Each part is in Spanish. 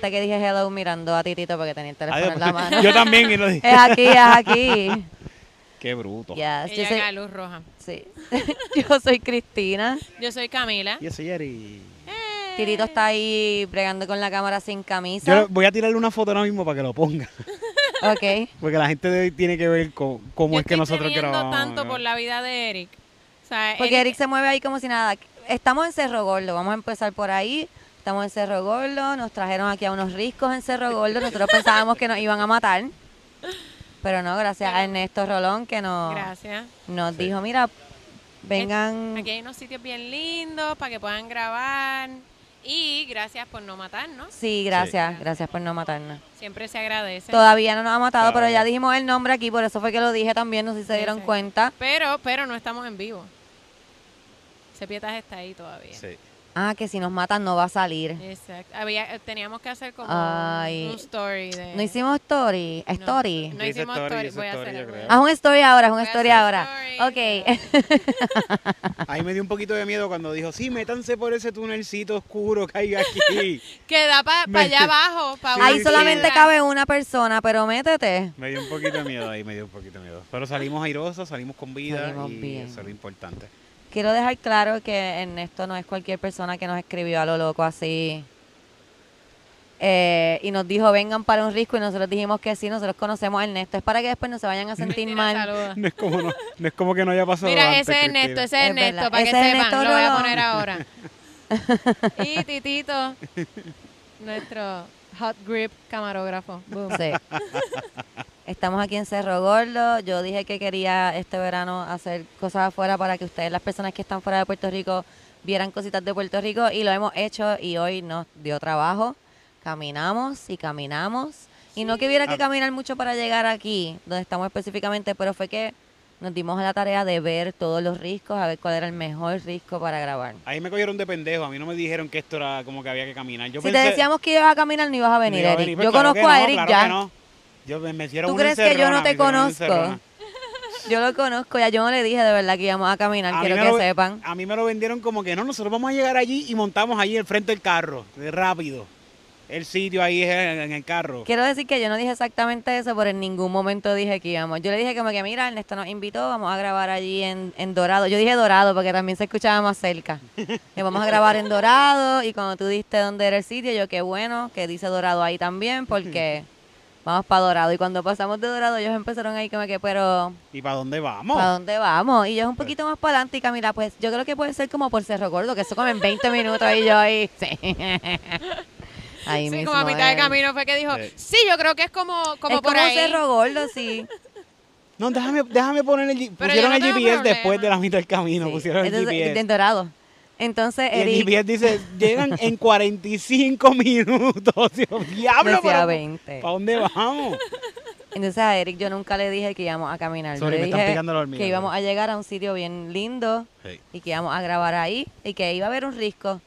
que dije hello mirando a Titito porque tenía el teléfono en la mano. Yo también y lo dije. Es aquí, es aquí. Qué bruto. Yes, yo Ella soy, luz roja. sí. yo soy Cristina. Yo soy Camila. Y ese Jerry. Titito está ahí bregando con la cámara sin Yo camisa. le- voy a tirarle una foto ahora mismo para que lo ponga. Ok. Porque la gente de hoy tiene que ver co- cómo Yo es que nosotros grabamos. tanto por la vida de Eric. O sea, Porque Eric se mueve ahí como si nada. Estamos en Cerro Gordo, vamos a empezar por ahí. Estamos en Cerro Gordo, nos trajeron aquí a unos riscos en Cerro Gordo. Nosotros pensábamos que nos iban a matar. Pero no, gracias a Ernesto Rolón que nos, Gracias. nos dijo, mira, vengan. Aquí hay unos sitios bien lindos para que puedan grabar. Y gracias por no matarnos. Sí, gracias, gracias por no matarnos. Siempre se agradece. Todavía no nos ha matado, pero ya dijimos el nombre aquí, por eso fue que lo dije también, no sé si se Sí, dieron sí. cuenta. Pero, pero no estamos en vivo. Ese pietaje está ahí todavía. Sí. Ah, que si nos matan no va a salir. Exacto. Había, eh, teníamos que hacer como Ay. un story de... No hicimos story, No, story. No, Dice hicimos story, story. Voy a story, hacer a creo. Haz un story ahora, haz un story hacer ahora. Ok. Ahí me dio un poquito de miedo cuando dijo, sí, métanse por ese tunelcito oscuro que hay aquí. Que da para Me- allá abajo. Pa Ahí Sí, solamente sí. cabe una persona, pero métete. me dio un poquito de miedo ahí, me dio un poquito de miedo. Pero salimos airosos, salimos con vida Salimos y bien. eso es lo importante. Quiero dejar claro que Ernesto no es cualquier persona que nos escribió a lo loco así. Eh, y nos dijo, vengan para un risco, y nosotros dijimos que sí, nosotros conocemos a Ernesto. Es para que después no se vayan a sentir mal. No es como, no, no es como que no haya pasado Mira, antes, ese es. Ernesto, ese es Es Ernesto, verdad. para que Ese es sepan, Ernesto lo voy a poner ahora. y Titito, nuestro hot grip camarógrafo. Boom. Sí. Estamos aquí en Cerro Gordo. Yo dije que quería este verano hacer cosas afuera para que ustedes, las personas que están fuera de Puerto Rico, vieran cositas de Puerto Rico y lo hemos hecho y hoy nos dio trabajo. Caminamos y caminamos. Y no que hubiera que Ah. caminar mucho para llegar aquí, donde estamos específicamente, pero fue que nos dimos a la tarea de ver todos los riscos, a ver cuál era el mejor risco para grabar. Ahí me cogieron de pendejo, a mí no me dijeron que esto era como que había que caminar. Yo si pensé- te decíamos que ibas a caminar, no ibas a no venir, iba a Eric. venir. Pues Yo claro conozco a Eric claro ya. Yo me, me hicieron ¿Tú crees que yo no te conozco? Yo lo conozco, ya yo no le dije de verdad que íbamos a caminar, A quiero que lo- sepan. A mí me lo vendieron como que no, nosotros vamos a llegar allí y montamos allí el frente del carro, rápido. El sitio ahí es en, el carro. Quiero decir que yo no dije exactamente eso, pero en ningún momento dije que íbamos. Yo le dije como que, mira, Ernesto nos invitó, vamos a grabar allí en, en Dorado. Yo dije Dorado porque también se escuchaba más cerca. Y vamos a grabar en Dorado y cuando tú diste dónde era el sitio, yo qué bueno que dice Dorado ahí también porque vamos para Dorado. Y cuando pasamos de Dorado, ellos empezaron ahí como que, pero ¿Y para dónde vamos? ¿para dónde vamos? Y yo es un poquito más para adelante y Camila, pues yo creo que puede ser como por Cerro Gordo, que eso como en 20 minutos y yo ahí, sí. Ahí Sí, mismo como a mitad de es. camino fue que dijo, Sí. sí, yo creo que es como, como es por como ahí. Cerro Gordo, sí. No, déjame, déjame poner el Pero Pusieron el no tengo GPS problema. después de la mitad del camino. Sí. Pusieron el Entonces, GPS. En Dorado. Entonces, Y Eric dice, llegan en 45 minutos. Digo, Diablo, decía pero 20. ¿para dónde vamos? Entonces a Eric yo nunca le dije que íbamos a caminar. Yo Sorry, le me están dije picando la hormiga, que íbamos a llegar a un sitio bien lindo y que íbamos a grabar ahí y que iba a haber un risco.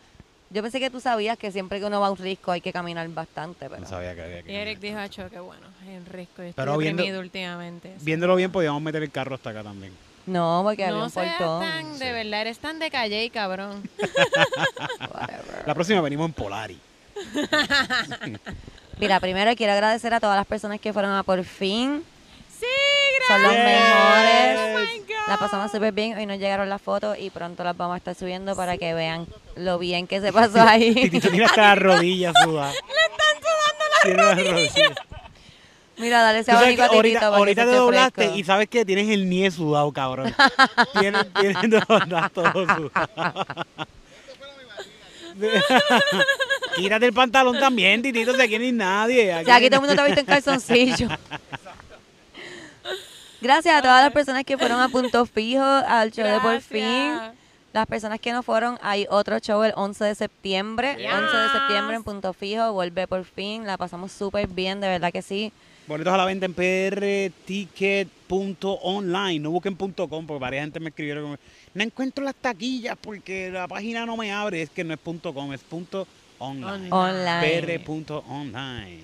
Yo pensé que tú sabías que siempre que uno va a un risco hay que caminar bastante, pero No sabía que había que Y Eric dijo, acho, qué bueno, es en risco. Yo Pero estoy viendo- deprimido últimamente. Viéndolo que- bien, podíamos meter el carro hasta acá también. No, porque había No un seas portón. tan, de verdad, eres tan de calle y cabrón. La próxima venimos en Polari. Mira, primero quiero agradecer a todas las personas que fueron a por fin. sí, Son los gracias. mejores. Oh my God. La pasamos súper bien. Hoy nos llegaron las fotos y pronto las vamos a estar subiendo para que vean lo bien que se pasó ahí. Titito tiene hasta las rodillas sudadas. Le están sudando las rodillas. Mira, dale ese abanico a ahorita, ahorita te doblaste fresco. y sabes que tienes el nie sudado, cabrón. tienes, tienes todo sudado. Quítate el pantalón también, Titito, si aquí hay nadie. O sea, aquí todo el mundo te ha visto en calzoncillo. Gracias a todas las personas que fueron a Punto Fijo, al show de Por. Fin. Las personas que no fueron, hay otro show el 11 de septiembre. Yes. 11 de septiembre en Punto Fijo, vuelve Por Fin. La pasamos súper bien, de verdad que sí. Boletos a la venta en prticket.online, no busquen punto .com, porque varias gente me escribieron como, no encuentro las taquillas porque la página no me abre, es que no es punto .com, es punto .online. Online. pr.online.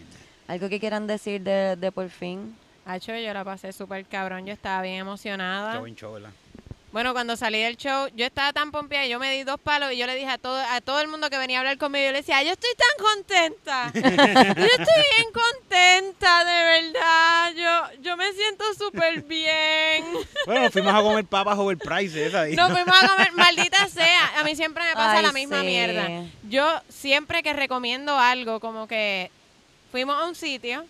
¿Algo que quieran decir de, de Por Fin? Acho, yo la pasé súper cabrón. Yo estaba bien Qué emocionada. buen show, ¿verdad? Bueno, cuando salí del show, yo estaba tan pompeada y yo me di dos palos y yo le dije a todo, a todo el mundo que venía a hablar conmigo, yo le decía, yo estoy tan contenta. yo estoy bien contenta, de verdad. Yo, yo me siento súper bien. Bueno, nos fuimos a comer papas overprice esa. y- Nos fuimos a comer, maldita sea. A mí siempre me pasa Ay, la misma sí. mierda. Yo siempre que recomiendo algo, como que fuimos a un sitio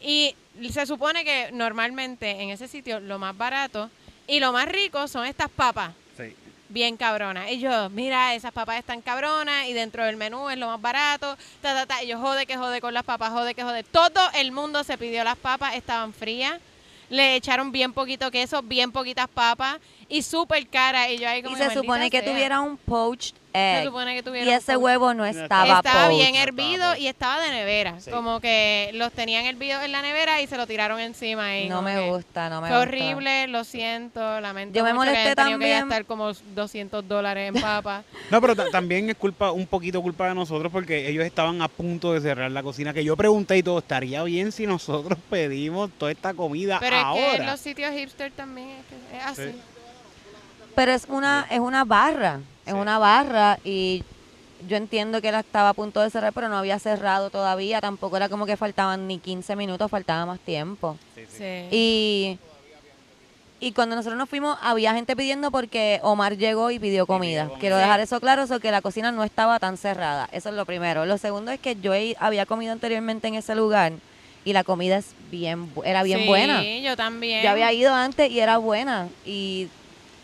y se supone que normalmente en ese sitio lo más barato y lo más rico son estas papas. Sí. Bien cabronas. Y yo, mira, esas papas están cabronas y dentro del menú es lo más barato. Ta, ta, ta. Y yo, jode que jode con las papas, jode que jode. Todo el mundo se pidió las papas, estaban frías. Le echaron bien poquito queso, bien poquitas papas y súper cara. Y yo ahí como Y se supone "Maldita que sea". tuviera un poached Se egg. supone que Y ese huevo no estaba estaba bien hervido y estaba de nevera. Sí. Como que los tenían hervidos en la nevera y se lo tiraron encima. ahí, No me que gusta, no me Fue gusta. horrible, lo siento, lamento Yo me mucho que molesté que también. gastar como 200 dólares en papas. No, pero ta- también es culpa, un poquito culpa de nosotros porque ellos estaban a punto de cerrar la cocina. Que yo pregunté y todo, ¿estaría bien si nosotros pedimos toda esta comida Pero es que ahora? los sitios hipster también es, que es así. Sí. Pero es una, es una barra, es Sí. una barra y yo entiendo que él estaba a punto de cerrar, pero no había cerrado todavía, tampoco era como que faltaban ni 15 minutos, faltaba más tiempo. Sí, sí. Sí. Y, y cuando nosotros nos fuimos, había gente pidiendo porque Omar llegó y pidió comida. Quiero dejar eso claro, so que la cocina no estaba tan cerrada. Eso es lo primero. Lo segundo es que yo había comido anteriormente en ese lugar y la comida es bien, bu- era bien Sí, buena. yo también. Yo había ido antes y era buena. Y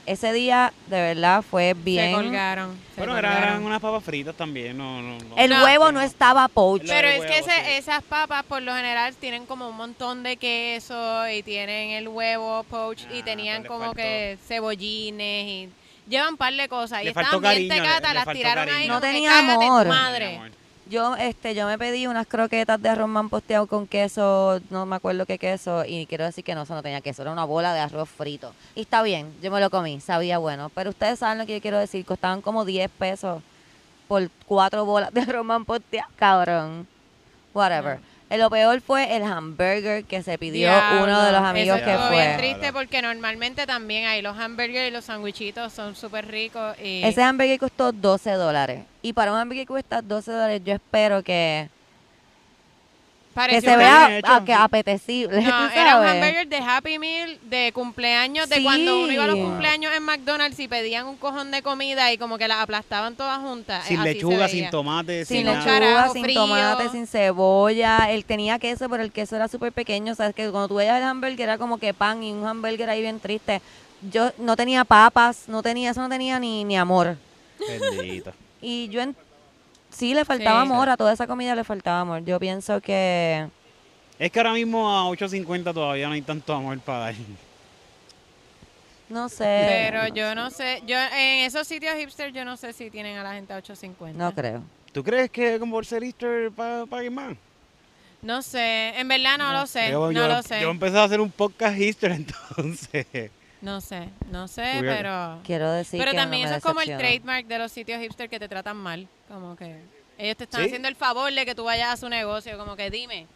ese día, de verdad, fue Se bien. colgaron. se Bueno, eran, colgaron. eran unas papas fritas también. No, no, no. El No. huevo no estaba poached. Pero es que ese- sí. esas papas por lo general tienen como un montón de queso y tienen el huevo poach y Ah, tenían pues como faltó. que cebollines y llevan un par de cosas y estaban bien tecatas, las tiraron ahí. No tenía amor. madre. Mi amor. Yo, este, yo me pedí unas croquetas de arroz posteado con queso, no me acuerdo qué queso, y quiero decir que no, eso no tenía queso, era una bola de arroz frito. Y está bien, yo me lo comí, sabía bueno. Pero ustedes saben lo que yo quiero decir, costaban como 10 pesos por cuatro bolas de arroz posteado, cabrón. Whatever. Eh, Lo peor fue el hamburger que se pidió Diablo, uno de los amigos eso que fue. bien triste porque normalmente también hay los hamburgers y los sandwichitos son súper ricos y Ese hamburger costó 12 dólares. Y para un hamburger que cuesta 12 dólares, yo espero que, que pareció se una- vea que apetecible. No, ¿tú era un hamburger de Happy Meal de cumpleaños, de cuando uno iba a los cumpleaños en McDonald's y pedían un cojón de comida y como que las aplastaban todas juntas. Sin Así se lechuga, sin tomate, Sin sin, nada. lechuga, sin frío. tomate, sin cebolla. Él tenía queso, pero el queso era súper pequeño. Sabes que cuando tú veías el hamburger era como que pan y un hamburger ahí bien triste. Yo no tenía papas, no tenía, eso no tenía ni, ni amor. Bendito. Y yo en- sí le faltaba Sí. amor, a toda esa comida le faltaba amor. Yo pienso que Es que ahora mismo a 8.50 todavía no hay tanto amor para dar. no sé. Pero yo no sé, yo en esos sitios hipster yo no sé si tienen a la gente a 8.50. no creo. ¿Tú crees que como por ser Easter pa- paguen más? No sé, en verdad no, lo sé, Yo, no yo- lo sé. yo empecé a hacer un podcast Easter entonces. No sé, no sé, pero Quiero decir pero que también no eso es como el trademark de los sitios hipster que te tratan mal, como que ellos te están Sí. haciendo el favor de que tú vayas a su negocio, como que dime.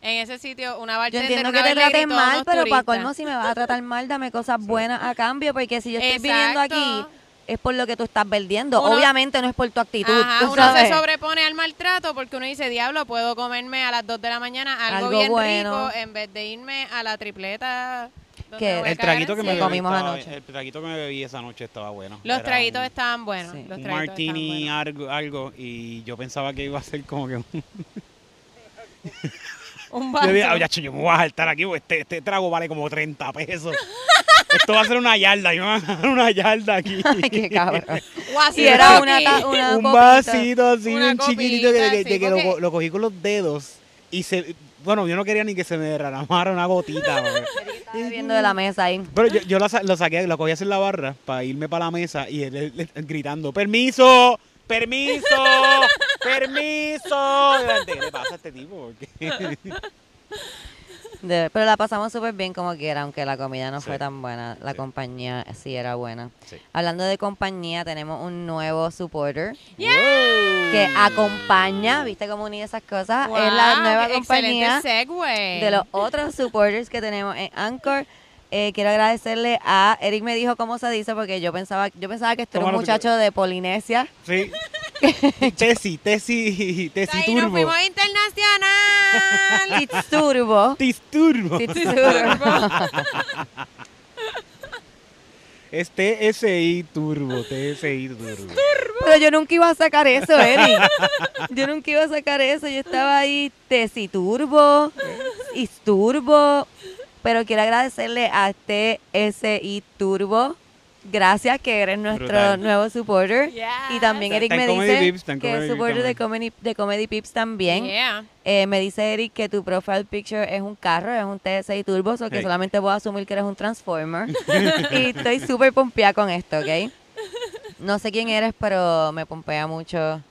En ese sitio una Yo bartender entiendo que te vez le traten gritó a mal, unos pero para turistas. colmo si me vas a tratar mal, dame cosas buenas a cambio, porque si yo estoy viviendo Exacto. aquí es por lo que tú estás vendiendo. Uno- Obviamente no es por tu actitud, Ajá, tú uno sabes. se sobrepone al maltrato porque uno dice, diablo, puedo comerme a las 2 de la mañana algo, Algo bien bueno. rico en vez de irme a la tripleta. El traguito que me bebí comimos estaba- anoche. El traguito que me bebí esa noche estaba bueno. Los Era traguitos un- estaban buenos. Sí. Los un traguitos martini estaban algo, algo y yo pensaba que iba a ser como que un. Un yo vaso. dije, "Ah, ya, yo me voy a saltar aquí porque este, este trago vale como 30 pesos esto va a ser una yarda yo me voy a dar una yarda aquí Ay, qué cabrón. De era una, una un copita. vasito así Una bien chiquitito que, sí, que lo, porque- lo cogí con los dedos y se bueno yo no quería ni que se me derramara una gotita Estaba bebiendo de la mesa ahí. Pero yo, yo sa- lo saqué, lo cogí a hacer la barra para irme para la mesa y él, él- él gritando, ¡permiso! ¡Permiso! ¡Permiso! Y la gente, ¿Qué le pasa a este tipo? De- pero la pasamos súper bien como quiera, aunque la comida no Sí. fue tan buena. La Sí. compañía sí era buena. Sí. Hablando de compañía, tenemos un nuevo supporter Yeah. que acompaña, ¿viste cómo unir esas cosas? es la nueva compañía segue. de los otros supporters que tenemos en Anchor. Eh, quiero agradecerle a Eric me dijo cómo se dice porque yo pensaba yo pensaba que esto era un ¿Cómo no te- muchacho de Polinesia. Sí. Tesi, Tesi, Tesi Ahí nos Turbo. fuimos internacional. Titsturbo. Tisturbo. Titsturbo. Es TSI Turbo, TSI Turbo. Pero yo nunca iba a sacar eso, Eric. Yo nunca iba a sacar eso. Yo estaba ahí Tesiturbo, Isturbo. Pero quiero agradecerle a TSI Turbo. Gracias que eres nuestro Brutal. nuevo supporter. Y también Eric me dice Pips, que es supporter de. Comedy, de Comedy Pips también. Yeah. Eh, me dice Eric que tu profile picture es un carro, es un TSI Turbo, o que Hey. solamente voy a asumir que eres un Transformer. y estoy súper pompeada con esto, ¿ok? No sé quién eres, pero me pompea mucho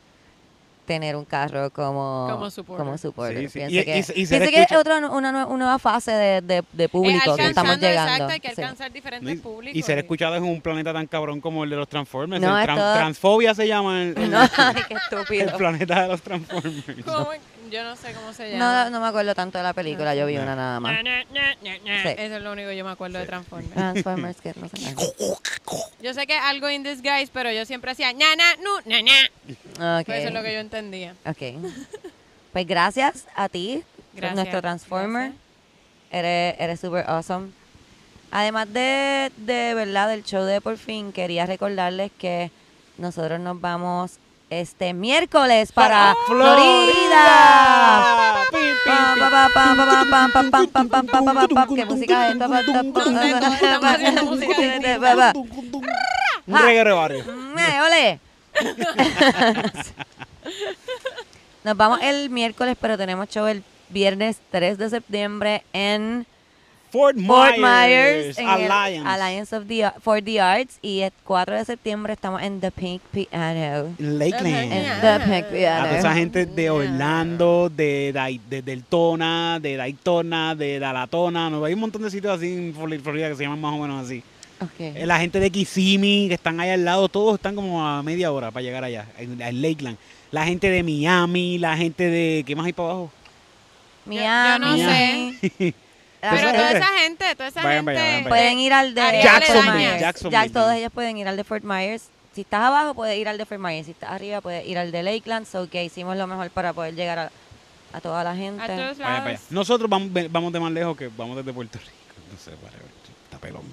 tener un carro como, Como supporter. como supporter. Sí, sí. Pienso Y- que, y y se pienso que es otra, una, una nueva fase de, de- de público Eh, que estamos llegando. Exacto, hay que Sí. alcanzar diferentes Y, públicos. y ser escuchado en un planeta tan cabrón como el de los Transformers. No, el es tran- todo- Transfobia se llama el, el- No, ay, qué el estúpido. planeta de los Transformers. ¿Cómo? Yo no sé cómo se No, llama. no me acuerdo tanto de la película, yo vi una nada más. Sí. Eso es lo único que yo me acuerdo de Transformers. Transformers, que no sé nada. Yo sé que algo in disguise, pero yo siempre hacía na na nu na na. Pues eso es lo que yo entendía. Ok. Pues gracias a ti, Gracias. nuestro Transformer. gracias. Eres, eres super awesome. Además de, de verdad del show de por fin, quería recordarles que nosotros nos vamos este miércoles para Florida. Nos vamos el miércoles, pero tenemos show el viernes 3 de septiembre en Fort Fort Myers, el Alliance. Alliance of the, for the Arts. Y el 4 de septiembre estamos en The Pink Piano. Lakeland. En. The Pink A Piano. toda esa gente de Orlando, de, de Deltona, de Daytona, de Dalatona. No, hay un montón de sitios así en Flor- Florida que se llaman más o menos así. Eh, La gente de Kissimmee, que están ahí al lado, todos están como a media hora para llegar allá, en, en Lakeland. La gente de Miami, la gente de... ¿Qué más hay para abajo? Miami. no sé. Pero toda esa gente, toda esa Vayan gente. vayan Pueden ir al de Fort Myers. Jacksonville. Ya todos ellos pueden ir al de Fort Myers. Si estás abajo, puedes ir al de Fort Myers. Si estás arriba, puedes ir al de Lakeland. So que hicimos lo mejor para poder llegar a, a toda la gente. A todos Vayan para allá. lados. Nosotros vamos, vamos de más lejos que vamos desde Puerto Rico. No sé, está pelón.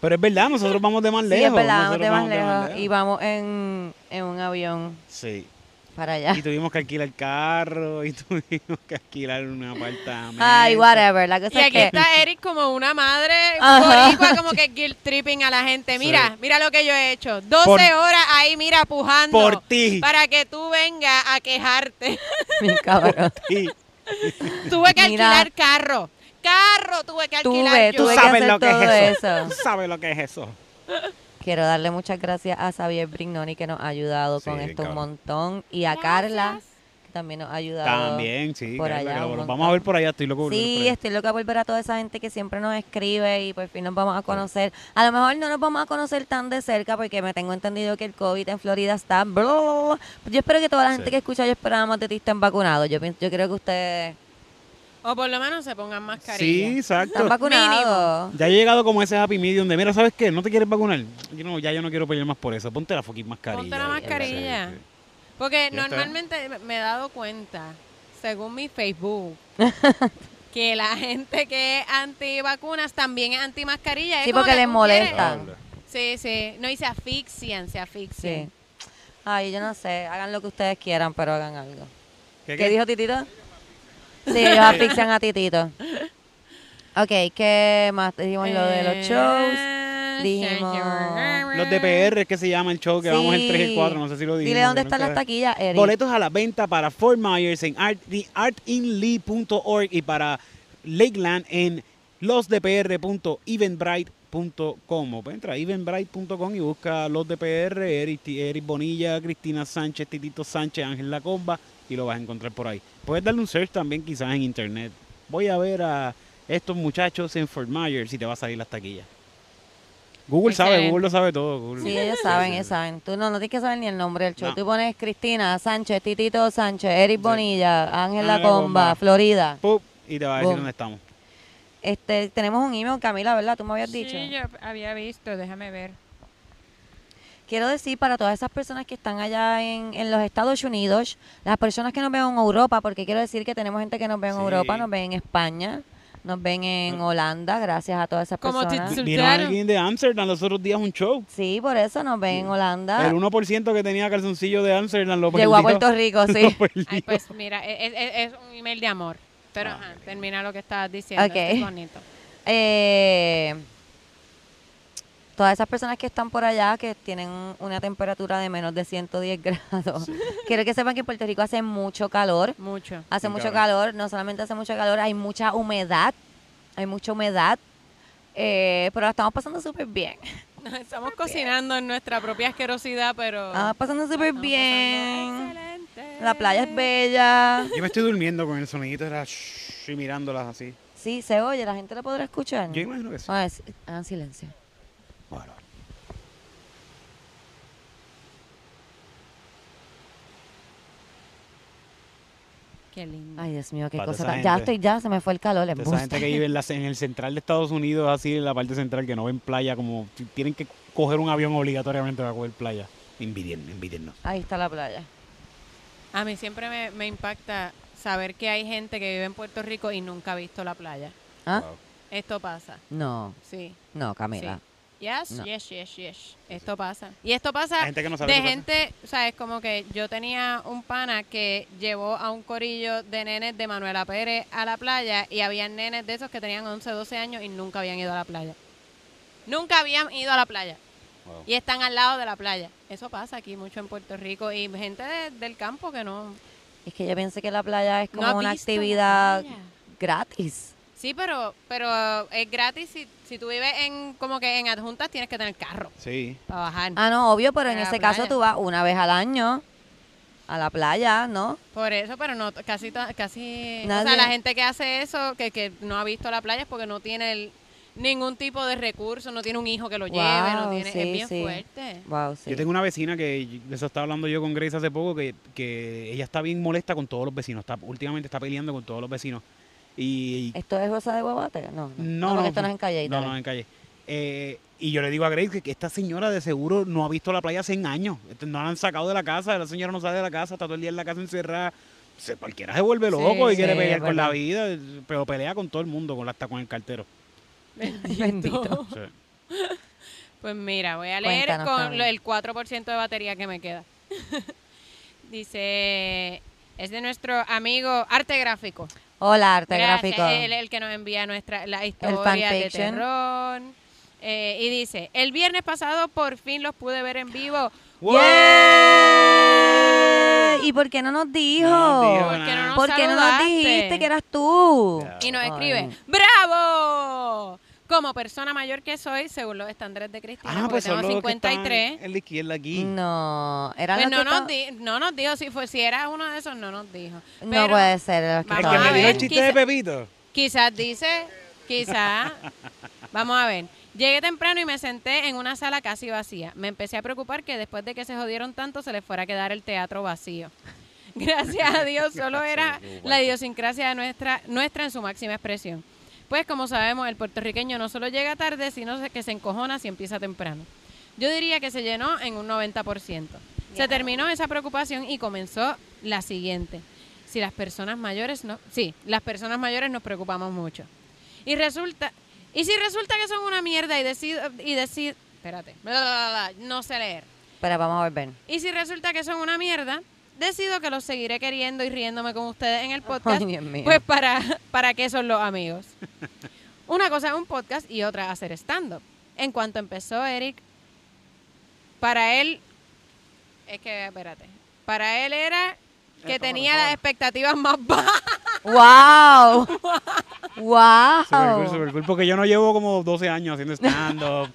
Pero es verdad, nosotros vamos de más Sí, lejos. es verdad, vamos nosotros de más lejos. Y vamos en, en un avión Sí. Para allá. Y tuvimos que alquilar carro y tuvimos que alquilar un apartamento. Ay, whatever. La cosa Y es aquí que... está Eric como una madre boricua, como que guilt tripping a la gente. Mira, Sí. mira lo que yo he hecho. 12 Por- horas ahí, mira, pujando. Por ti. Para que tú vengas a quejarte. Bien cabrón. Tuve que Mira. alquilar carro. Carro tuve que alquilar Tuve, yo. Tú que sabes hacer lo que todo es eso. eso. Tú sabes lo que es eso. Quiero darle muchas gracias a Xavier Brignoni que nos ha ayudado Sí, con esto un montón. Y a Carla, que también nos ha ayudado. También, sí. por Carla, allá vamos a ver por allá, estoy loco. por Sí, estoy loca por ver a toda esa gente que siempre nos escribe y por fin nos vamos a conocer. A lo mejor no nos vamos a conocer tan de cerca porque me tengo entendido que el COVID en Florida está... Yo espero que toda la gente Sí. que escucha Yo esperábamos de ti estén vacunados. Yo, pienso- yo creo que ustedes O por lo menos se pongan Sí, mascarilla. exacto. están vacunados. Ya he llegado como ese happy medium de, mira, ¿sabes qué? ¿No te quieres vacunar? Yo no, ya yo no quiero pelear más por eso. Ponte la fucking mascarilla. Ponte la Sí, mascarilla. sí, sí. Porque Ya normalmente me- me he dado cuenta, según mi Facebook, que la gente que es antivacunas también es antimascarilla. Es Sí, porque que les molesta. Sí, sí. No, y se asfixian, se asfixian. Sí. Ay, yo no sé. Hagan lo que ustedes quieran, pero hagan algo. ¿Qué, ¿Qué, dijo Titito? Sí, ellos asfixian a Titito. Ok, ¿qué más? Dijimos lo de los shows. Eh, dijimos- Los de PR es que se llama el show, que vamos el 3 y el 4, no sé si lo dijimos. Dile dónde pero están las nunca- taquillas, Eric. Boletos a la venta para Fort Myers en art, artinlee.org y para Lakeland en losdpr.eventbrite.com. Pues entra a eventbrite.com y busca los de PR, Eric, Eric Bonilla, Cristina Sánchez, Titito Sánchez, Ángel Lacomba y lo vas a encontrar por ahí. Puedes darle un search también quizás en internet. Voy a ver a estos muchachos en Fort Myers y te va a salir las taquillas. Google sabe. Google lo sabe todo. Google. Sí, ellos saben, ellos saben. Tú no, no tienes que saber ni el nombre del show. No. Tú pones Cristina Sánchez, Titito Sánchez, Eric. Bonilla, Ángel Ángel Lacomba, Lacomba. Florida. Pup, y te va a decir Boom. dónde estamos. Este, tenemos un email, Camila, ¿verdad? Tú me habías dicho. Sí, yo había visto, déjame ver. Quiero decir para todas esas personas que están allá en, en los Estados Unidos, las personas que nos ven en Europa, porque quiero decir que tenemos gente que nos ve en Sí. Europa, nos ven en España, nos ven en Holanda, gracias a todas esas Como personas. Vino alguien de Amsterdam los otros días a un show. Sí, por eso nos ven en Holanda. El 1% que tenía calzoncillo de Amsterdam lo. Llegó a perdió. Puerto Rico, sí. Ay, pues mira, es, es- es un email de amor. Pero Ah, ajá, termina lo que estabas diciendo. Ok. esto es bonito. Eh, todas esas personas que están por allá, que tienen una temperatura de menos de 110 grados, quiero que sepan que en Puerto Rico hace mucho calor. Mucho. Hace Sí, mucho calor, no solamente hace mucho calor, hay mucha humedad, hay mucha humedad, eh, pero la estamos pasando súper bien. Nos estamos cocinando en nuestra propia asquerosidad, pero. Estamos pasando súper bien. pasando. La playa es bella. Yo me estoy durmiendo con el sonidito de la shh y mirándolas así. Sí, se oye, la gente la podrá escuchar. Yo imagino que sí. Ah, es- hagan silencio. Qué lindo. Ay, Dios mío, qué Para cosa tan... Ya estoy, ya se me fue el calor. Esa gente que vive en, la- en el central de Estados Unidos, así en la parte central, que no ven playa, como tienen que coger un avión obligatoriamente para coger playa. Envidien, envidiennos. Ahí está la playa. A mí siempre me, me impacta saber que hay gente que vive en Puerto Rico y nunca ha visto la playa. ¿Ah? Wow. Esto pasa. No, Sí. no, Camila. Sí. Yes, No. yes, yes, yes. Esto pasa. Y esto pasa Hay gente que no sabe de qué pasa. gente, ¿sabes? Como que yo tenía un pana que llevó a un corillo de nenes de Manuela Pérez a la playa y habían nenes de esos que tenían 11, 12 años y nunca habían ido a la playa. Nunca habían ido a la playa. Wow. Y están al lado de la playa. Eso pasa aquí mucho en Puerto Rico y gente de- del campo que no... Es que yo pensé que la playa es como una actividad gratis. Sí, pero, pero es gratis si, si tú vives en como que en adjuntas tienes que tener carro Sí. para bajar. Ah, no, obvio, pero en A la ese caso playa. tú vas una vez al año a la playa, ¿no? Por eso, pero no casi to- casi o sea, la gente que hace eso que, que no ha visto la playa es porque no tiene el- ningún tipo de recurso, no tiene un hijo que lo lleve, no Wow, tiene sí, es bien sí. fuerte. Wow, sí. Yo tengo una vecina que, de eso estaba hablando yo con Grace hace poco, que, que ella está bien molesta con todos los vecinos. Está, últimamente está peleando con todos los vecinos. Y, y- ¿Esto es Rosa de Guabate? No, no. no, no, esto no es en calle. No, no, en calle. Eh, y yo le digo a Grace que, esta señora de seguro no ha visto la playa hace años. Este, No la han sacado de la casa, la señora no sale de la casa, está todo el día en la casa encerrada. Se, cualquiera se vuelve loco y quiere sí, pelear con la vida, pero pelea con todo el mundo, con, hasta con el cartero. Bendito. Sí. Pues mira, voy a leer Cuéntanos, con lo- el 4% de batería que me queda. Dice, es de nuestro amigo Arte Gráfico. Hola, arte Gracias, gráfico. Él, el que nos envía nuestra la historia de terror. Eh, y dice, el viernes pasado por fin los pude ver en vivo. ¡Wow! ¡Yeah! ¿Y por qué no nos dijo? No ¿Por qué no nos ¿Por qué no nos dijiste que eras tú? Y nos Ay. escribe, ¡Bravo! Como persona mayor que soy, según los estándares de Cristina, Ah, porque pues tengo son los que están 53. en la izquierda aquí. No, era Pues no nos, di- no nos dijo, si, fue, si era uno de esos, no nos dijo. No puede ser. los que El Vamos que a me estaban dijo ver, el ahí. chiste quizá- de Pepito. Quizás dice, quizás. Vamos a ver. Llegué temprano y me senté en una sala casi vacía. Me empecé a preocupar que después de que se jodieron tanto se les fuera a quedar el teatro vacío. Gracias a Dios, solo era la idiosincrasia de nuestra, nuestra en su máxima expresión. Pues como sabemos, el puertorriqueño no solo llega tarde, sino que se encojona si empieza temprano. Yo diría que se llenó en un 90%. Se terminó esa preocupación y comenzó la siguiente. Si las personas mayores no, sí, las personas mayores nos preocupamos mucho. Y resulta, y si resulta que son una mierda y decido, y decido, espérate, bla, bla, bla, no sé leer. Espera, vamos a ver. Y si resulta que son una mierda, decido que los seguiré queriendo y riéndome con ustedes en el podcast. Ay, Dios mío. Pues para, para qué son los amigos. Una cosa es un podcast y otra hacer stand-up. En cuanto empezó Eric, para él, es que, espérate, para él era que Esto, tenía las expectativas más bajas. ¡Wow! Super cool, ¡Wow! super cool, porque yo no llevo como 12 años haciendo stand-up.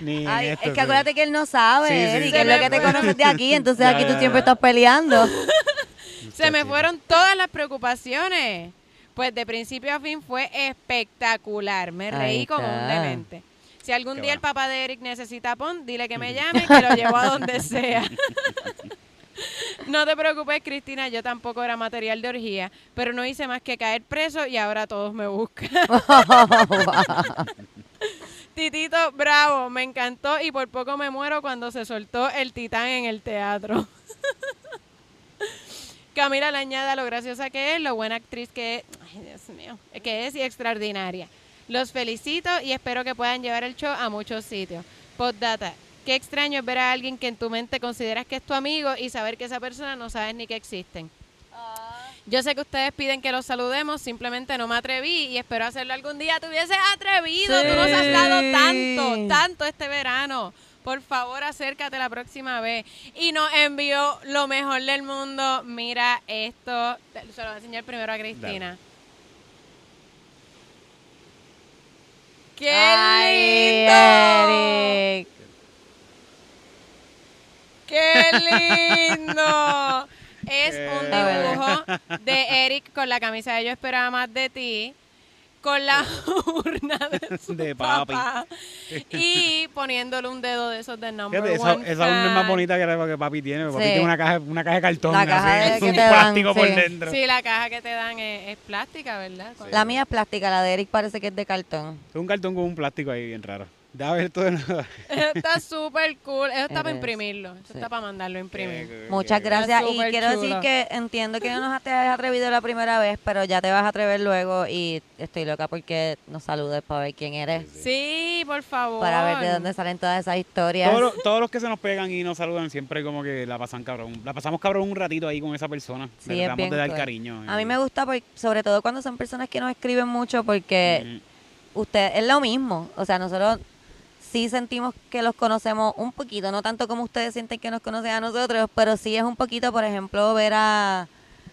Ni Ay, en es que sí. acuérdate que él no sabe, Sí, sí. que es lo que te Se me conoces de aquí, entonces Ya, aquí tú ya, siempre ya. estás peleando. Se me fueron todas las preocupaciones. Pues de principio a fin fue espectacular. Me reí como un demente. Si algún Qué día el papá de Eric necesita pon, dile que me llame, que lo llevo a donde sea. No te preocupes, Cristina, yo tampoco era material de orgía, pero no hice más que caer preso y ahora todos me buscan. Titito, bravo, me encantó y por poco me muero cuando se soltó el titán en el teatro. Camila le añade a lo graciosa que es, lo buena actriz que es, ay Dios mío, que es y extraordinaria. Los felicito y espero que puedan llevar el show a muchos sitios. Postdata, qué extraño es ver a alguien que en tu mente consideras que es tu amigo y saber que esa persona no sabes ni que existen. Yo sé que ustedes piden que los saludemos, simplemente no me atreví y espero hacerlo algún día. Te hubieses atrevido, tú nos has dado tanto, tanto este verano. Por favor, acércate la próxima vez. Y nos envió lo mejor del mundo. Mira esto. Se lo voy a enseñar primero a Cristina. ¡Qué Ay, lindo! Eric. ¡Qué lindo! Es un dibujo de Eric con la camisa de Yo esperaba más de ti, con la urna de su De papi. papá y poniéndole un dedo de esos de number Fíjate, esa, one esa urna es más bonita que la que papi tiene. Papi Sí. tiene una caja, una caja de cartón. La caja así, de que un te dan, plástico por sí. dentro. Sí, la caja que te dan es, es plástica, ¿verdad? La mía es plástica, la de Eric parece que es de cartón. Es un cartón con un plástico ahí bien raro. Deja ver todo. Eso está súper cool. Eso está para imprimirlo. Eso Sí. está para mandarlo a imprimir. Muchas Qué- gracias. Y quiero decir que entiendo que no te has atrevido la primera vez, pero ya te vas a atrever luego y estoy loca porque nos saludes para ver quién eres, Sí, por favor. para ver de dónde salen todas esas historias. Todos, los- todos los que se nos pegan y nos saludan siempre como que la pasan cabrón. La pasamos cabrón un ratito ahí con esa persona. Sí, Le es tratamos bien de dar cool. cariño. A mí me gusta, porque, sobre todo cuando son personas que nos escriben mucho, porque Mm. usted es lo mismo. O sea, nosotros sí sentimos que los conocemos un poquito, no tanto como ustedes sienten que nos conocen a nosotros, pero sí es un poquito, por ejemplo, ver a...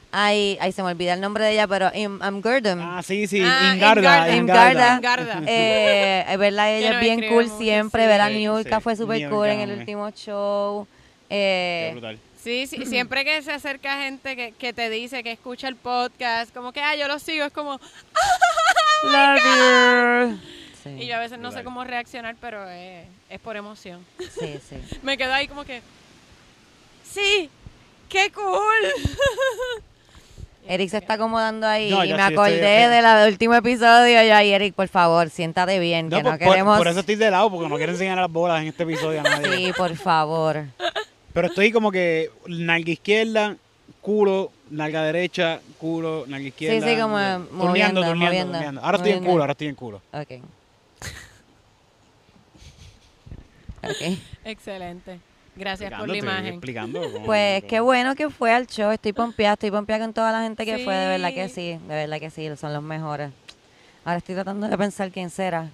Ay, ay, se me olvida el nombre de ella, pero Im, Am Gurdam. Ah, sí, sí. Ah, Ingarda. Ingarda. Ingarda. Eh, verla ella es bien cool siempre. sí. Ver a Niurka sí. fue super Niurka, cool en el último show. Qué Eh, brutal. Sí, sí, siempre que se acerca gente que, que te dice que escucha el podcast, como que, ah, yo lo sigo, es como, love you. Sí, y yo a veces no sé cómo reaccionar, pero es, es por emoción. sí, sí. Me quedo ahí como que, sí, qué cool. Eric se está acomodando ahí No, y me sí acordé estoy- del del último episodio. Yo, ay, Eric, por favor, siéntate bien, No, que por, no queremos. por eso estoy de lado, porque no quiero enseñar las bolas en este episodio a nadie. Sí, por favor. Pero estoy como que nalga izquierda, culo, nalga derecha, culo, nalga izquierda. sí, como turneando, moviendo, turneando, moviendo, turneando. Ahora estoy en culo, ahora estoy en culo. Ok. Excelente. Gracias por la imagen. explicando cómo- Pues cómo- qué bueno que fue al show. Estoy pompeada, estoy pompeada con toda la gente que fue. De verdad que Sí. de verdad que sí, son los mejores. Ahora estoy tratando de pensar quién será.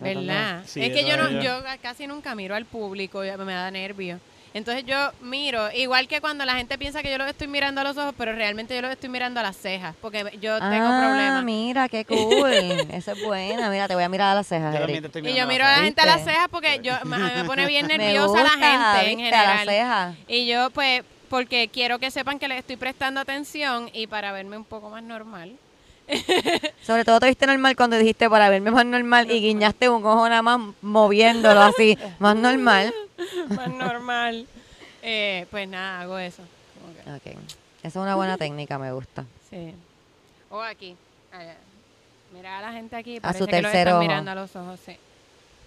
¿Verdad? Sí, es que yo no, yo casi nunca miro al público, me da nervio. Entonces yo miro, igual que cuando la gente piensa que yo los estoy mirando a los ojos, pero realmente yo los estoy mirando a las cejas, porque yo tengo ah, problemas. mira, qué cool. Esa es buena. Mira, te voy a mirar a las cejas, Yo Eric. estoy Y yo miro a la gente a las cejas porque yo, a mí me pone bien nerviosa gusta, la gente en ¿viste? A las general. cejas. Y yo pues, porque quiero que sepan que les estoy prestando atención y para verme un poco más normal. Sobre todo te viste normal cuando dijiste para verme más normal y guiñaste un ojo nada más moviéndolo así, más normal. más normal. Eh, pues nada, hago eso. Como que- Ok. Esa es una buena técnica, me gusta. Sí. O aquí. allá. Mira a la gente aquí. A Parece su que los tercer están ojo. mirando a los ojos, sí.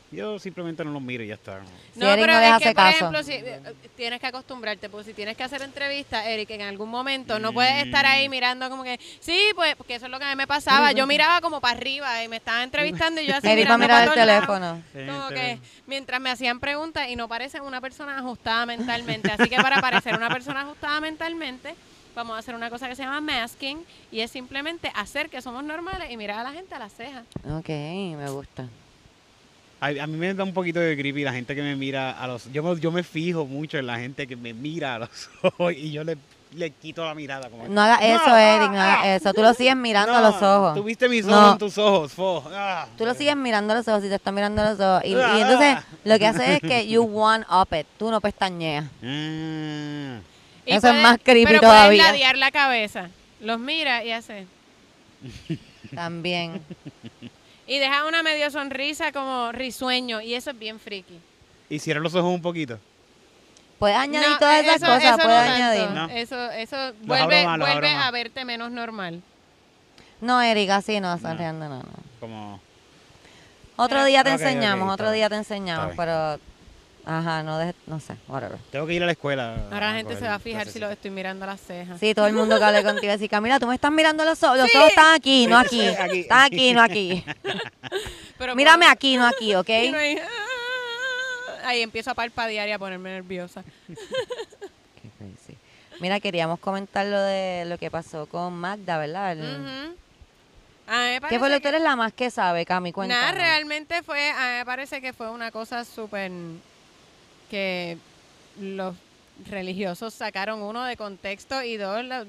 Yo simplemente no los miro y ya está. Si No, Eric pero no es que, por caso. ejemplo, si eh, tienes que acostumbrarte, pues si tienes que hacer entrevistas, Eric, en algún momento no puedes estar ahí Mm. mirando como que, sí, pues, porque eso es lo que a mí me pasaba. Yo miraba como para arriba y me estaban entrevistando y yo así Eric va a mirando mirar el teléfono. Como que mientras me hacían preguntas y no parecen una persona ajustada mentalmente. Así que para parecer una persona ajustada mentalmente, vamos a hacer una cosa que se llama masking y es simplemente hacer que somos normales y mirar a la gente a las cejas. Ok, me gusta. A, a mí me da un poquito de creepy la gente que me mira a los... Yo me, yo me fijo mucho en la gente que me mira a los ojos y yo le, le quito la mirada. Como, No hagas eso, Eric, no ah, hagas eso. Tú lo sigues mirando a los ojos. Tuviste mis No. ojos en tus ojos, fo. Ah. Tú lo sigues mirando a los ojos y te están mirando a los ojos. Y, y Ah. entonces lo que hace es que you one up it. Tú no pestañeas. Ah. Y Eso es más creepy pero todavía. puedes ladear la cabeza. Los mira y hace. También. Y deja una medio sonrisa como risueño y eso es bien friki. Y cierra los ojos un poquito. Puedes añadir No, todas esas eso- cosas, eso puedes añadir. No. Eso, eso vuelve, vuelve a verte menos normal. No, Erika, sí, no, están No. riendo, no, no. Como... Otro día te enseñamos, otro bien. día te enseñamos, pero... Ajá, no, deje- no sé, whatever. Tengo que ir a la escuela. Ahora la gente se va a fijar si lo estoy mirando a las cejas. Sí, todo el mundo que hable contigo va a decir, Camila, tú me estás mirando los ojos, los ojos están aquí, no aquí. Están aquí, no aquí. Pero Mírame aquí, no aquí, ¿ok? y no hay- Ahí empiezo a parpadear y a ponerme nerviosa. Qué crazy. Mira, queríamos comentar lo de lo que pasó con Magda, ¿verdad? El- mí me ¿Qué fue lo que tú eres la más que sabe, Cami? Cuéntanos. Nada, realmente fue, a mí me parece que fue una cosa súper que los religiosos sacaron uno de contexto y dos lo,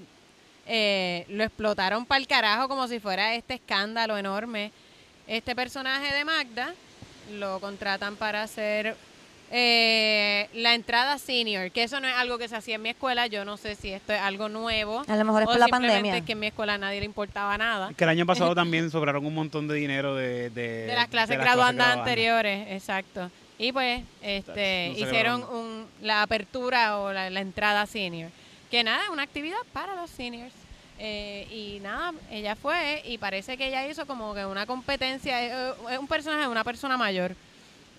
eh, lo explotaron para el carajo como si fuera este escándalo enorme. Este personaje de Magda lo contratan para hacer eh, la entrada senior, que eso no es algo que se hacía en mi escuela, yo no sé si esto es algo nuevo. A lo mejor es o por la pandemia. es que en mi escuela a nadie le importaba nada. Que el año pasado también sobraron un montón de dinero de... De, de las clases de las graduandas graduandas. anteriores, exacto. Y pues este No hicieron un, la apertura o la, la entrada senior. Que nada, es una actividad para los seniors. Eh, y nada, ella fue y parece que ella hizo como que una competencia, eh, es un personaje de una persona mayor.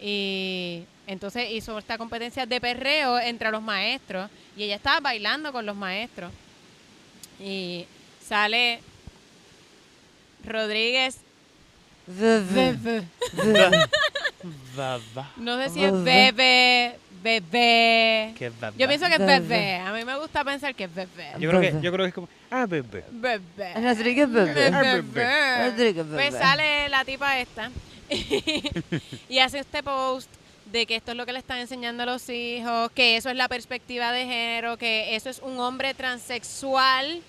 Y entonces hizo esta competencia de perreo entre los maestros y ella estaba bailando con los maestros. Y sale Rodríguez. No sé si es Bebé. bebé, bebé. Yo pienso que es Bebé. bebé. A mí me gusta pensar que es bebé. Yo creo, que, Bebé. yo creo que es como... Ah, bebé. Bebé. Rodríguez Bebé. Ah, Bebé. Rodríguez Pues Bebé. sale la tipa esta y hace este post de que esto es lo que le están enseñando a los hijos, que eso es la perspectiva de género, que eso es un hombre transexual.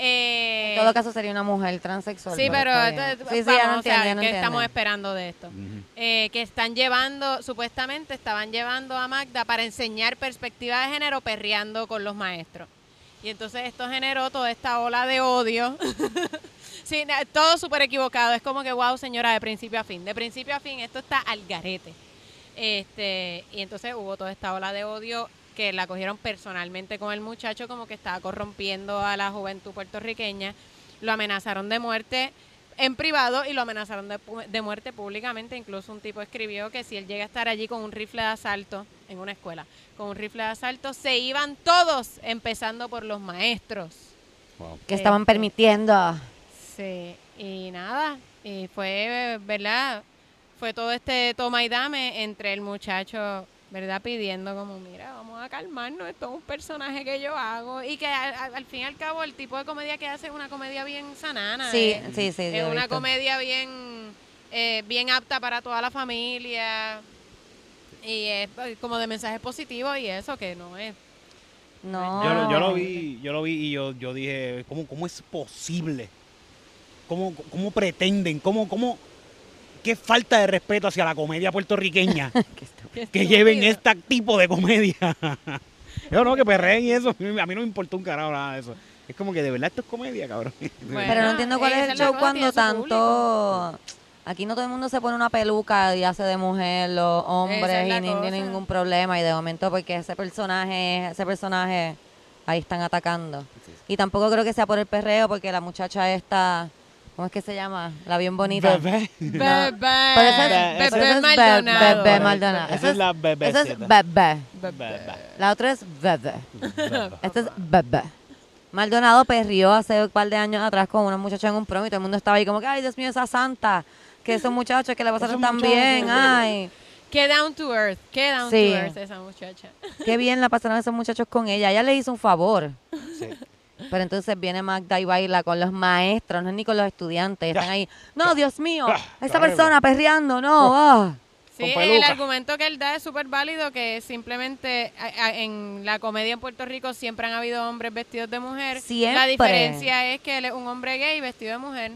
Eh, En todo caso sería una mujer transexual. sí, pero está esto- bien. sí, sí, vamos, ya no o sea, entiendo, ya no ¿qué estamos esperando de esto? Eh, que están llevando, supuestamente estaban llevando a Magda para enseñar perspectiva de género perreando con los maestros. Y entonces esto generó toda esta ola de odio. sí, todo súper equivocado. Es como que, wow, señora, de principio a fin. De principio a fin, esto está al garete. Este, y entonces hubo toda esta ola de odio que la cogieron personalmente con el muchacho como que estaba corrompiendo a la juventud puertorriqueña. Lo amenazaron de muerte en privado y lo amenazaron de, muerte públicamente. Incluso un tipo escribió que si él llega a estar allí con un rifle de asalto en una escuela, con un rifle de asalto, se iban todos, empezando por los maestros. Wow. Que estaban permitiendo. Sí, y nada, y fue, ¿verdad? Fue todo este toma y dame entre el muchacho, ¿verdad? Pidiendo como, mira, vamos a calmarnos, esto es un personaje que yo hago. Y que al, fin y al cabo el tipo de comedia que hace es una comedia bien sanana. Sí, es- sí, sí. es una visto. comedia bien, eh, bien apta para toda la familia. Y es eh, como de mensaje positivo y eso que no es. No. Yo, lo- yo lo vi, yo lo vi y yo, yo dije, ¿cómo, cómo es posible? ¿Cómo, cómo pretenden? ¿Cómo, cómo, qué falta de respeto hacia la comedia puertorriqueña que lleven este tipo de comedia? yo no, que perreen y eso, a mí no me importó un carajo nada de eso. Es como que de verdad esto es comedia, cabrón. Bueno, Pero no entiendo cuál es el show cuando tanto... Aquí no todo el mundo se pone una peluca y hace de mujer los hombres y ni tiene cosa. ningún problema y de momento porque ese personaje, ese personaje ahí están atacando. Y tampoco creo que sea por el perreo porque la muchacha esta, ¿cómo es que se llama? La bien bonita. Bebé. Bebé. Pero eso es, Bebé Bebé eso es Maldonado. Bebé Maldonado. Esa es la eso bebecita. es bebé. Bebé. La otra es bebé. Bebé. Este es bebé. Maldonado perrió hace un par de años atrás con una muchacha en un promo y todo el mundo estaba ahí como que, ay, Dios mío, esa santa. Que esos muchachos que le pasaron tan bien. Ay, Qué down to earth, qué down Sí. to earth esa muchacha. qué bien la pasaron esos muchachos con ella. Ella le hizo un favor. Sí. Pero entonces viene Magda y baila con los maestros, no es ni con los estudiantes. Están ahí, no, Dios mío, Ah, esa persona perreando, no. ah". Sí, el argumento que él da es súper válido, que simplemente a- a- en la comedia en Puerto Rico siempre han habido hombres vestidos de mujer. Siempre. La diferencia es que él es un hombre gay vestido de mujer.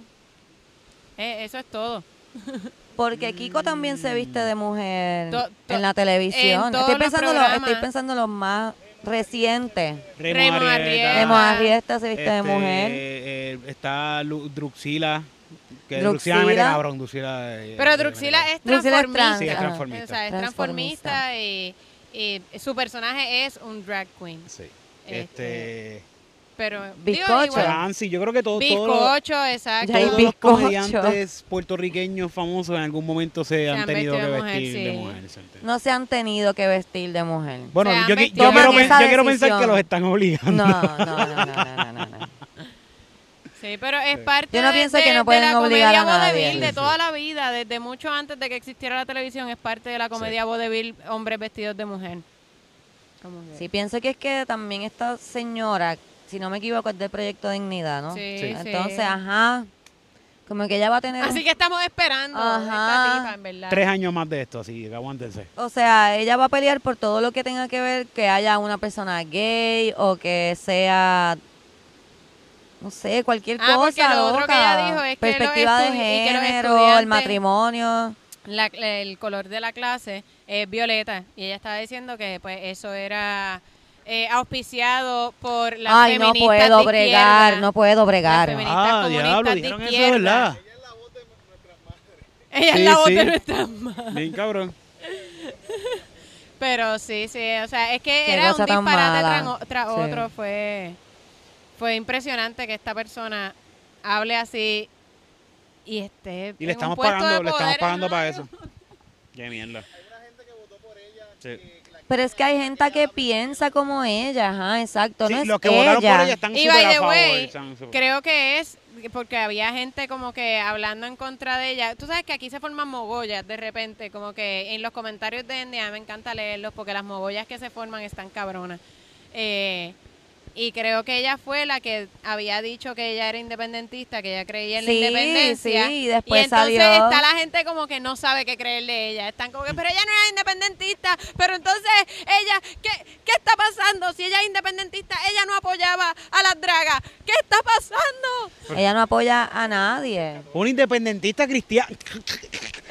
Eh, eso es todo. Porque Kiko también se viste de mujer To- to- en la televisión. en todos Estoy los pensando, lo, programas. estoy pensando lo más reciente. Raymond Arrieta. Remo Arrieta se viste de Este, mujer. eh, está Lu- Druxila. Que Druxila. Druxila me mete cabrón. Druxila, eh, Pero eh, Druxila es transformista. trans, Sí, es transformista. O sea, es Transformista. transformista y, Y su personaje es un drag queen. Sí. Este, Este. Pero. Bizcocho. Nancy, yo creo que todo, todos los- Bizcocho, exacto. Todos los comediantes puertorriqueños famosos en algún momento se, han, han tenido que vestido de mujer, vestir de mujer. No se han tenido que vestir de mujer. Bueno, yo, yo de quiero, yo quiero pensar que los están obligando. No, no, no, no, no, no, no, no. Sí, pero es parte Yo no de, pienso de- que no de pueden la obligar comedia vodevil de toda la vida, desde mucho antes de que existiera la televisión, es parte de la comedia vodevil, hombres vestidos de mujer. Sí, pienso que es que también esta señora, si no me equivoco, es del proyecto Dignidad, ¿no? Sí, Sí. sí. Entonces, ajá, como que ella va a tener... Así un- que estamos esperando de Ajá. esta tipa, en verdad. Tres años más de esto, así que aguántense. O sea, ella va a pelear por todo lo que tenga que ver que haya una persona gay o que sea, no sé, cualquier Ah, porque cosa. lo otro que loca. ella dijo es que los Perspectiva de que género, el matrimonio. La- el color de la clase es violeta y ella estaba diciendo que pues eso era eh, auspiciado por las Ay, no puedo de bregar, no puedo bregar. Ah, diablo, de dijeron eso. ¿verdad? Ella es Sí, la voz sí. de nuestras madres. Bien cabrón. Pero sí, sí, o sea, es que Qué era un disparate tras, Sí. otro. Fue, fue impresionante que esta persona hable así y esté Y le estamos pagando, le estamos pagando para eso. Qué mierda. Sí. Pero es que hay gente que piensa como ella, ajá, exacto. Sí, no es los que votaron por ella. ella están Y by the way, creo que es porque había gente como que hablando en contra de ella. Tú sabes que aquí se forman mogollas de repente, como que en los comentarios de NDA me encanta leerlos porque las mogollas que se forman están cabronas. Eh, y creo que ella fue la que había dicho que ella era independentista, que ella creía en Sí, la independencia. sí, y después entonces salió- está la gente como que no sabe qué creerle a ella. Están como que, pero ella no era independentista, pero entonces ella, ¿qué, qué está pasando? Si ella es independentista, ella no apoyaba a las dragas. ¿Qué está pasando? Ella no apoya a nadie. Un independentista cristiano.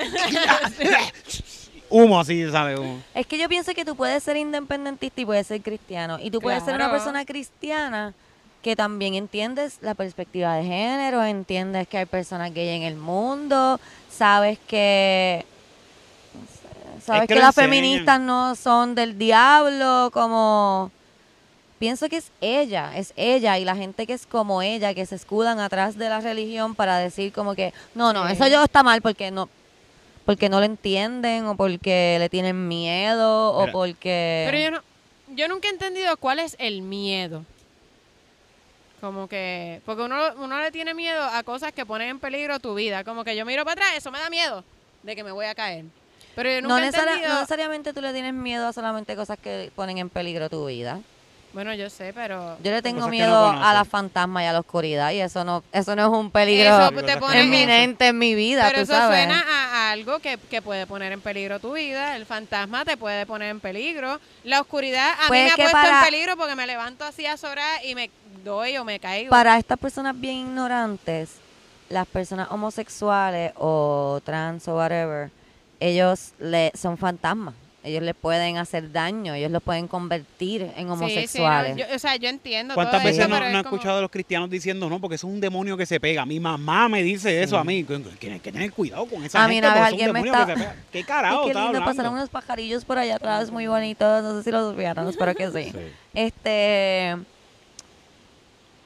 humo así, sale humo. Es que yo pienso que tú puedes ser independentista y puedes ser cristiano. Y tú puedes ser una persona cristiana que también entiendes la perspectiva de género, entiendes que hay personas gay en el mundo, sabes que no sé, sabes que que, lo las enseñan. feministas no son del diablo, como pienso que es ella, es ella y la gente que es como ella, que se escudan atrás de la religión para decir como que no, no, Sí. eso yo está mal porque no porque no lo entienden o porque le tienen miedo o Mira. porque Pero yo no, yo nunca he entendido cuál es el miedo. Como que, porque uno, uno le tiene miedo a cosas que ponen en peligro tu vida. Como que yo miro para atrás, eso me da miedo de que me voy a caer. Pero yo nunca no, he necesari- entendido. no necesariamente tú le tienes miedo a solamente cosas que ponen en peligro tu vida. Bueno, yo sé, pero Yo le tengo no miedo a las fantasmas y a la oscuridad y eso no eso no es un peligro eso Cosas te que pone no eminente en mi vida, Pero tú eso sabes. suena a, algo que, que puede poner en peligro tu vida. El fantasma te puede poner en peligro. La oscuridad a Pues mí me ha puesto para- en peligro porque me levanto así a sorar y me doy o me caigo. Para estas personas bien ignorantes, las personas homosexuales o trans o whatever, ellos le son fantasmas. Ellos le pueden hacer daño, ellos los pueden convertir en Sí, sí, no, homosexuales. yo- o sea, yo entiendo ¿Cuántas todo veces eso, no, pero no es como- escuchado a los cristianos diciendo no? Porque eso es un demonio que se pega. Mi mamá me dice eso a mí. que que hay que tener cuidado con esa A mí gente un alguien me que está- se pega. ¿Qué carajo qué lindo, pasaron unos pajarillos por allá atrás, muy bonitos, no sé si los vieron, espero que sí. Sí. Este,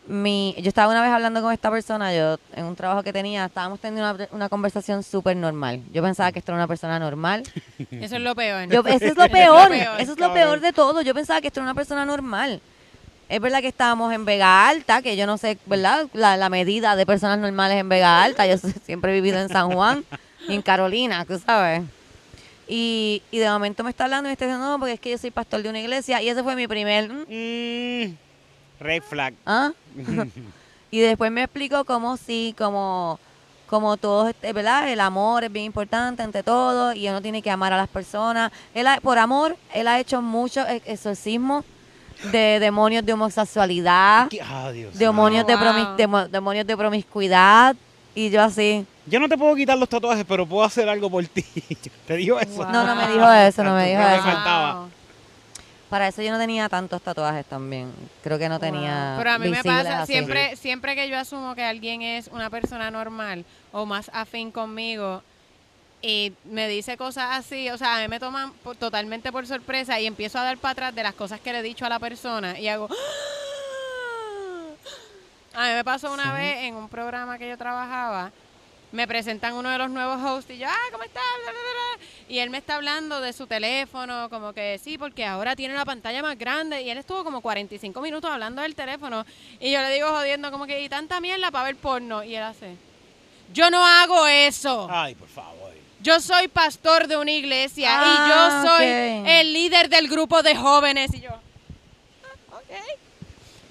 mi, yo estaba una vez hablando con esta persona, yo en un trabajo que tenía, estábamos teniendo una, una conversación súper normal. Yo pensaba que esto era una persona normal. Eso es lo peor. Yo, eso es lo peor, eso es lo peor de todo. Yo pensaba que esto era una persona normal. Es verdad que estábamos en Vega Alta, que yo no sé, ¿verdad? La, la medida de personas normales en Vega Alta. Yo siempre he vivido en San Juan y en Carolina, tú sabes. Y, y de momento me está hablando y me está diciendo, no, porque es que yo soy pastor de una iglesia. Y ese fue mi primer... ¿mm? Red flag. ¿Ah? y después me explicó cómo sí, como, como todo, este, ¿verdad? El amor es bien importante ante todo y uno tiene que amar a las personas. Él ha- por amor, él ha hecho muchos ex- exorcismos de demonios de homosexualidad. Ah, Dios. demonios, de Wow. promis- demo- demonios de promiscuidad. Y yo así, Yo no te puedo quitar los tatuajes, pero puedo hacer algo por ti. ¿Te digo eso? Wow. no, no me dijo eso, no me dijo eso. faltaba. Para eso yo no tenía tantos tatuajes también. Creo que no tenía. Pero a mí me pasa, así. siempre, siempre que yo asumo que alguien es una persona normal o más afín conmigo, y me dice cosas así, o sea, a mí me toman por- totalmente por sorpresa y empiezo a dar para atrás de las cosas que le he dicho a la persona y hago... A mí me pasó una vez en un programa que yo trabajaba, me presentan uno de los nuevos hosts y yo, ah, ¿cómo estás? Bla, bla, bla, bla. Y él me está hablando de su teléfono, como que sí, porque ahora tiene la pantalla más grande. Y él estuvo como 45 minutos hablando del teléfono. Y yo le digo jodiendo, como que, y tanta mierda para ver porno. Y él hace, yo no hago eso. Ay, por favor. Yo soy pastor de una iglesia Ah, y yo soy ok. el líder del grupo de jóvenes. Y yo, "Ah, ok.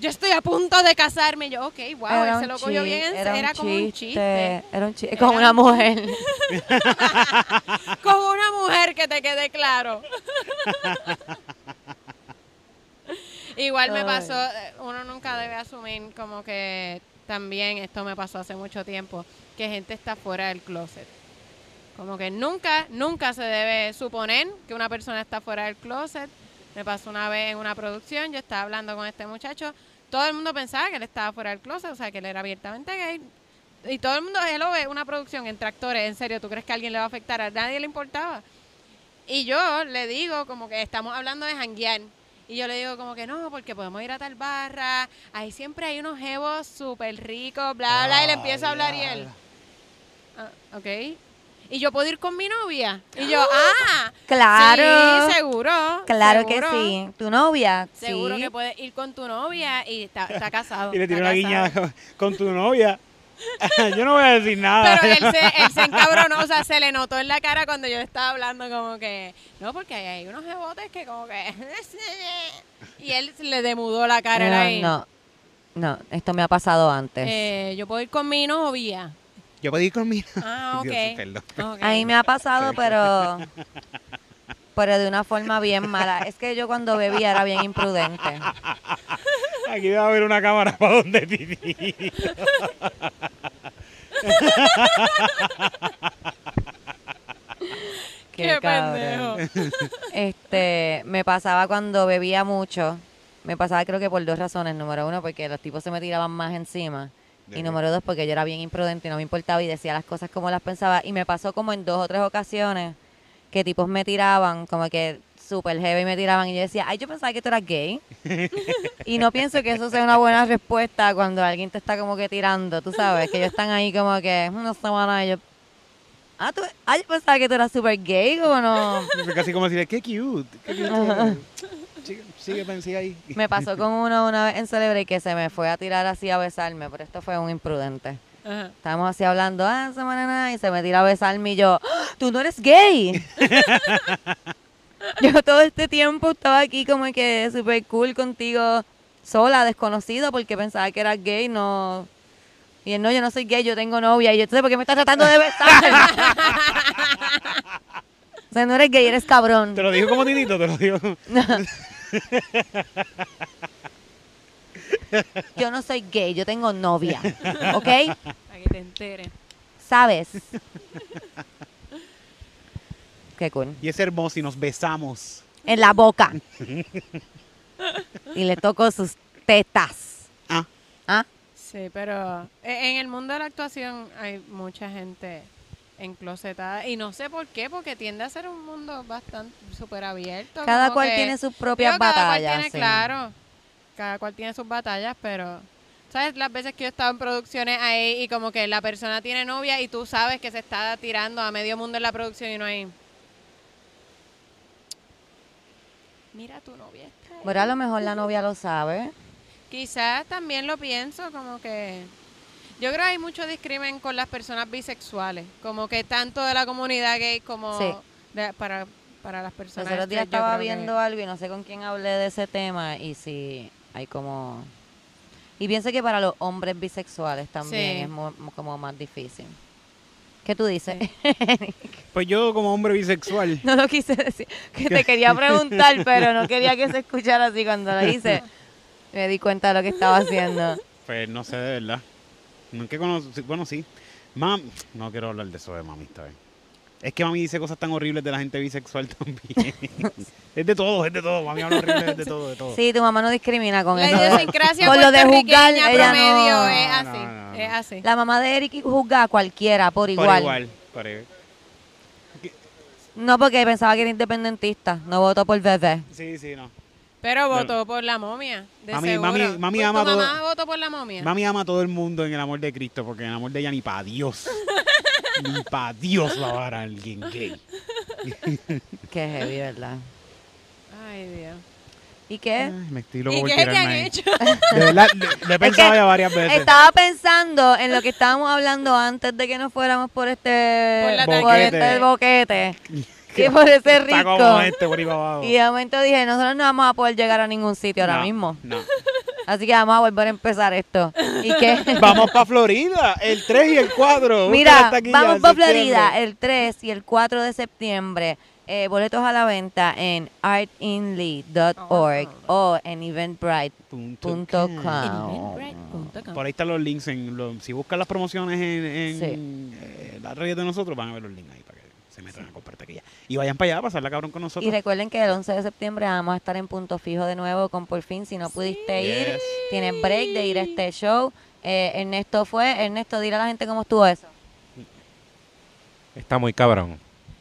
Yo estoy a punto de casarme. Y yo, ok, wow, él Era se lo cogió bien. en chiste, serio, Era, como un chiste. Era un chiste. Era Con una un mujer. Con una mujer que te quede claro. Igual me pasó, eh, uno nunca debe asumir como que también esto me pasó hace mucho tiempo, que gente está fuera del closet. Como que nunca, nunca se debe suponer que una persona está fuera del closet. Me pasó una vez en una producción, yo estaba hablando con este muchacho, todo el mundo pensaba que él estaba fuera del closet, o sea, que él era abiertamente gay. Y todo el mundo, él lo ve una producción entre actores, en serio, ¿tú crees que a alguien le va a afectar? A nadie le importaba. Y yo le digo, como que estamos hablando de janguear. Y yo le digo como que no, porque podemos ir a tal barra. Ahí siempre hay unos jevos súper ricos, bla, bla. Y le empiezo a hablar y él, "Ah, ok. Y yo puedo ir con mi novia. Y yo, ah, Claro. sí, seguro. Claro que sí. Tu novia. Seguro sí. que puedes ir con tu novia y está, está casado. Y le tiró una casado. guiñada con tu novia. Yo no voy a decir nada. Pero él se, él se encabronó, o sea, se le notó en la cara cuando yo estaba hablando como que, no, porque hay unos rebotes que como que... Y él le demudó la cara era ahí. No, no, no, esto me ha pasado antes. Eh, yo puedo ir con mi novia. Yo puedo ir conmigo. Ah, ok. Dios. A mí me ha pasado, pero pero de una forma bien mala. Es que yo cuando bebía era bien imprudente. Aquí debe haber una cámara para donde Titi. Qué cabrón. pendejo. Este, me pasaba cuando bebía mucho. Me pasaba creo que por dos razones. Número uno, porque los tipos se me tiraban más encima. Y número dos, porque yo era bien imprudente y no me importaba y decía las cosas como las pensaba. Y me pasó como en dos o tres ocasiones que tipos me tiraban, como que súper heavy me tiraban. Y yo decía, ay, yo pensaba que tú eras gay. y no pienso que eso sea una buena respuesta cuando alguien te está como que tirando, tú sabes, que ellos están ahí como que, "Mm, no sé, nada. Y yo, ah, tú, ah, yo pensaba que tú eras súper gay, o no. Casi como decirle, qué cute. Qué cute. Sigue, sigue, pensé ahí. Me pasó con uno una vez en Celebrate que se me fue a tirar así a besarme, pero esto fue un imprudente. Ajá. Estábamos así hablando, ah, esa manera, y se me tira a besarme y yo, "¡Ah! tú no eres gay. yo todo este tiempo estaba aquí como que súper cool contigo, sola, desconocido, porque pensaba que eras gay, no... Y él, no, yo no soy gay, yo tengo novia. Y yo, entonces, ¿por qué me estás tratando de besar? o sea, no eres gay, eres cabrón. Te lo digo como Titito, te lo digo. Yo no soy gay, yo tengo novia. ¿Ok? Para que te enteres. ¿Sabes? Qué cool. Y es hermoso y nos besamos. En la boca. Y le toco sus tetas. Ah, ¿Ah? Sí, pero en el mundo de la actuación hay mucha gente enclosetada y no sé por qué, porque tiende a ser un mundo bastante súper abierto. Cada cual que- tiene sus propias cada cual batallas. tiene, sí. Claro, cada cual tiene sus batallas, pero ¿sabes? Las veces que yo he estado en producciones ahí y como que la persona tiene novia y tú sabes que se está tirando a medio mundo en la producción y no hay... Mira, tu novia está ahí. Bueno, a lo mejor la novia lo sabe. Quizás también lo pienso, como que yo creo que hay mucho discrimen con las personas bisexuales, como que tanto de la comunidad gay como Sí. de- para, para las personas. Los otros días estaba que- viendo algo y no sé con quién hablé de ese tema y si hay como... Y pienso que para los hombres bisexuales también Sí. es mo- como más difícil. ¿Qué tú dices? pues yo como hombre bisexual. no lo quise decir, que te quería preguntar, pero no quería que se escuchara así cuando lo hice. Me di cuenta de lo que estaba haciendo. Pues no sé, de verdad. Nunca conocí, bueno, sí. Mam, no quiero hablar de eso de mami esta vez. Es que mami dice cosas tan horribles de la gente bisexual también. es de todo, es de todo. Mami habla horrible es de todo, de todo. Sí, tu mamá no discrimina con La eso. idiosincrasia Con lo de juzgar, ella promedio no. es así, no, no, no. es así. La mamá de Eric juzga a cualquiera por Por igual. igual. por igual. No, porque pensaba que era independentista. No votó por bebé. Sí, sí, no. Pero votó por la momia. De Mami- seguro. mami- mami ¿Tu ama todo- mamá votó por la momia? Mami ama a todo el mundo en el amor de Cristo, porque en el amor de ella ni para Dios. ni para Dios va a alguien gay. Qué heavy, ¿verdad? Ay, Dios. ¿Y qué? Ay, me estoy loco ¿Y por qué te tirarme han ahí. hecho? De verdad, le- le he pensado que ya varias veces. Estaba pensando en lo que estábamos hablando antes de que nos fuéramos por este Por la por Boquete. este boquete. y por ese Está como rico. este por ahí para abajo. Y de momento dije, nosotros no vamos a poder llegar a ningún sitio ahora No, mismo. No. Así que vamos a volver a empezar esto. ¿Y qué? Vamos para Florida, el 3 y el 4. Mira, vamos para Florida el 3 y el 4 de septiembre. Eh, boletos a la venta en artinly.org o en eventbrite.com. Por ahí están los links. En los- si buscan las promociones en, en Sí. eh, las redes de nosotros, van a ver los links ahí se metan a comprar taquilla. Y vayan para allá a pasarla cabrón con nosotros. Y recuerden que el 11 de septiembre vamos a estar en punto fijo de nuevo con Por fin. Si no pudiste ir, Yes. tienes break de ir a este show. Eh, Ernesto fue. Ernesto, dile a la gente cómo estuvo eso. Está muy cabrón.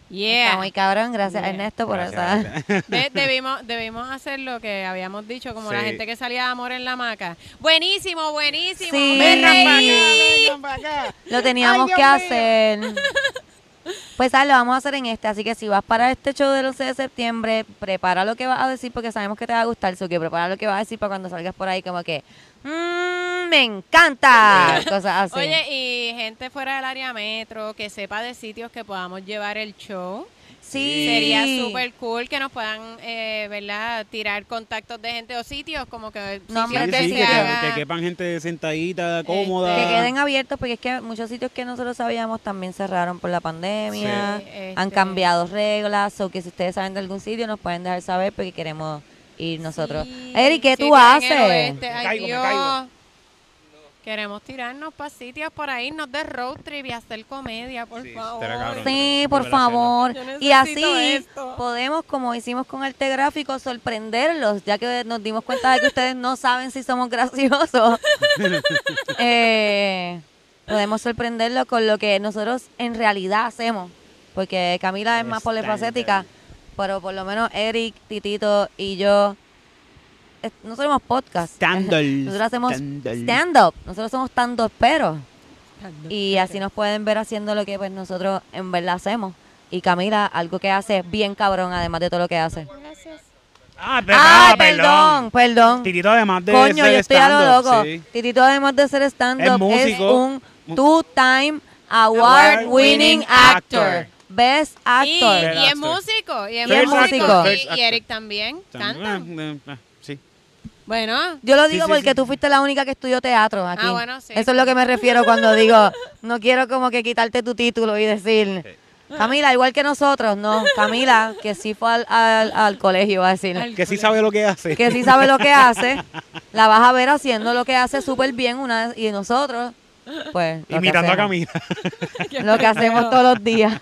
Yeah. Está muy cabrón. Gracias, Yeah. Ernesto, por. De- debimos, debimos hacer lo que habíamos dicho, como la gente que salía de amor en la hamaca. Buenísimo, buenísimo. Sí. Vengan reí. pa' vengan para acá. Lo teníamos Ay, que Dios hacer. Pues ¿sabes? lo vamos a hacer en este, así que si vas para este show del 11 de septiembre, prepara lo que vas a decir porque sabemos que te va a gustar, so que prepara lo que vas a decir para cuando salgas por ahí como que, "Mm, me encanta, cosas así. Oye, y gente fuera del área metro que sepa de sitios que podamos llevar el show. Sí. Sería súper cool que nos puedan, eh, ¿verdad? Tirar contactos de gente o sitios como que No, Sí, que sí, se que, haga- que quepan gente sentadita, cómoda. Que queden abiertos porque es que muchos sitios que nosotros sabíamos también cerraron por la pandemia, Sí, este- han cambiado reglas, o que si ustedes saben de algún sitio nos pueden dejar saber porque queremos ir nosotros. Sí, Eric, ¿qué sí, tú haces? oeste, Me ay, caigo, me Dios. caigo. Queremos tirarnos para sitios por ahí, nos de road trip y hacer comedia, por Sí, favor. cabrón. Sí, por favor. Y así esto. podemos, como hicimos con Arte Gráfico, sorprenderlos, ya que nos dimos cuenta de que ustedes no saben si somos graciosos. Eh, podemos sorprenderlos con lo que nosotros en realidad hacemos. Porque Camila es más polifacética, pero por lo menos Eric, Titito y yo no somos podcast. Stand-up. Nosotros hacemos Stand-up. Nosotros somos tantos pero y así nos pueden ver haciendo lo que pues nosotros en verdad hacemos. Y Camila, algo que hace bien cabrón, además de todo lo que hace. Gracias. Ah, Ah, ah, perdón, perdón. Titito además de Coño, ser yo estoy a lo loco. sí. Titito, además de ser stand-up, es, un two-time award-winning Award-winning actor. actor. Best Y, actor. Y es músico, y es músico. Y. Eric también canta. Bueno, Yo lo digo sí, porque sí. tú fuiste la única que estudió teatro aquí. Ah, bueno, sí. Eso es lo que me refiero cuando digo, no quiero como que quitarte tu título y decir, Camila, igual que nosotros, no. Camila, que sí fue al, al- al colegio, va a decir. Al- Que sí sabe lo que hace. que sí sabe lo que hace, la vas a ver haciendo lo que hace súper bien una y nosotros, pues, lo que Imitando a. Camila. Lo que hacemos todos los días.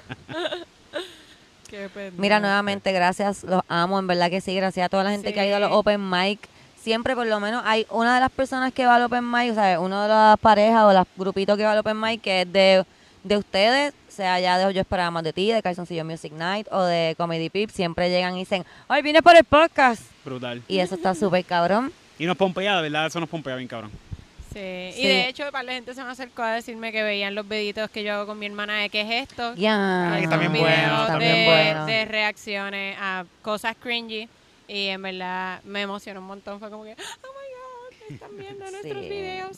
Qué. Mira, nuevamente, gracias, los amo, en verdad que sí, gracias a toda la gente Sí. que ha ido a los open mic. Siempre, por lo menos, hay una de las personas que va al open mic, o sea, una de las parejas o los grupitos que va al open mic, que es de, de ustedes, sea ya de Yo Esperaba Más de Ti, de Calzoncillo Music Night o de Comedy Pip, siempre llegan y dicen, ¡ay, vine por el podcast! Brutal. Y eso está súper cabrón. Y nos pompea, de verdad, eso nos pompea bien, cabrón. Sí. Sí. Y de hecho, para la gente se me acercó a decirme que veían los videitos que yo hago con mi hermana de qué es esto. Ya. Bien Videos bueno, de, bien bueno. de reacciones a cosas cringy. Y en verdad me emocionó un montón. Fue como que, oh my God, están viendo nuestros videos.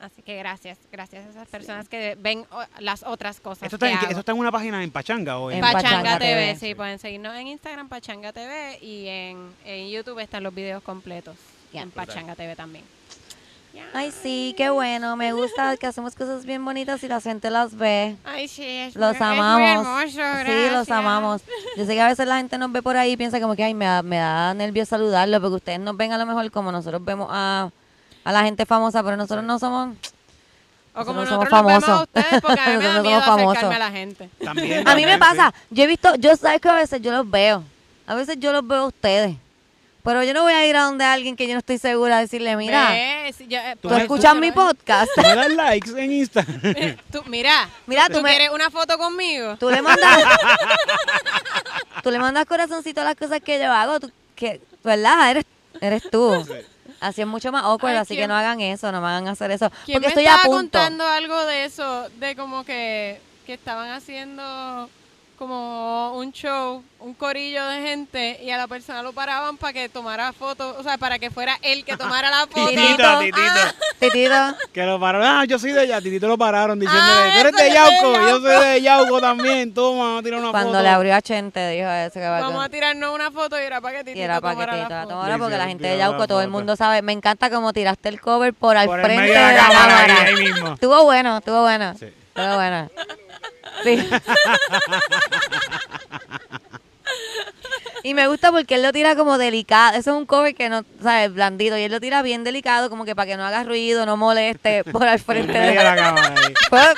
Así que gracias, gracias a esas personas que ven o- las otras cosas. ¿Esto está, que en, hago. eso está en una página en Pachanga o en En Pachanga, Pachanga TV, TV. sí, pueden seguirnos en Instagram, Pachanga TV, y en, en YouTube están los videos completos. En Pachanga TV también. Ay, sí, qué bueno. Me gusta que hacemos cosas bien bonitas y la gente las ve. Ay, sí, es Los muy- es muy amamos. hermoso, sí, los amamos. Yo sé que a veces la gente nos ve por ahí y piensa como que, ay, me da, me da nervios saludarlo, porque ustedes nos ven a lo mejor como nosotros vemos a, a la gente famosa, pero nosotros no somos... O como Nosotros nosotros, somos los vemos a famosos. ustedes, porque a mí me da miedo acercarme famosos. a la gente. También. A mí me pasa, yo he visto, yo sabes que a veces yo los veo, a veces yo los veo a ustedes, Pero yo no voy a ir a donde alguien que yo no estoy segura a decirle, mira, Ve, si yo- eh, ¿Tú me escuchas mi podcast. ¿Tú me das likes en Instagram? Tú, mira, Mira, ¿tú tú me- quieres una foto conmigo? Tú le mandas, tú le mandas corazoncito a las cosas que yo hago, tú, que, ¿verdad? Eres, eres tú. Así es mucho más awkward, Ay, así que ¿quién- no hagan eso, no me hagan hacer eso. ¿Quién Porque me estoy estaba a punto. contando algo de eso? De como que, que estaban haciendo como un show, un corillo de gente y a la persona lo paraban para que tomara fotos, o sea, para que fuera él que tomara la foto. Titito, Ah, titito. Titito, Que lo pararon. Ah, yo soy de allá. Titito lo pararon diciéndole, Ah, tú eres de yo soy de Yauco. Yo soy de Yauco también. Toma, vamos a tirar una cuando foto. le abrió a Chente, dijo eso que va Vamos a tirarnos una foto y era para que Titito Y era para que tomara Titito la foto. tomara porque sí, la gente de Yauco, todo el mundo sabe. Me encanta como tiraste el cover por al Por el frente medio de de la cámara, cámara. ahí, ahí mismo. Estuvo bueno, estuvo bueno. Sí. Estuvo bueno. Sí. Y me gusta porque él lo tira como delicado. Eso es un cover que no, ¿sabes? Blandito. Y él lo tira bien delicado, como que para que no haga ruido, no moleste por al frente de la cámara. Pues,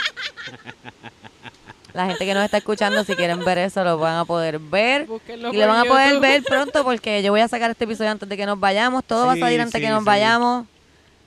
La gente que nos está escuchando, si quieren ver eso, lo van a poder ver. Búsquenlo Y lo van a poder YouTube. ver pronto porque yo voy a sacar este episodio antes de que nos vayamos. Todo va a salir antes de sí, que nos sí. vayamos.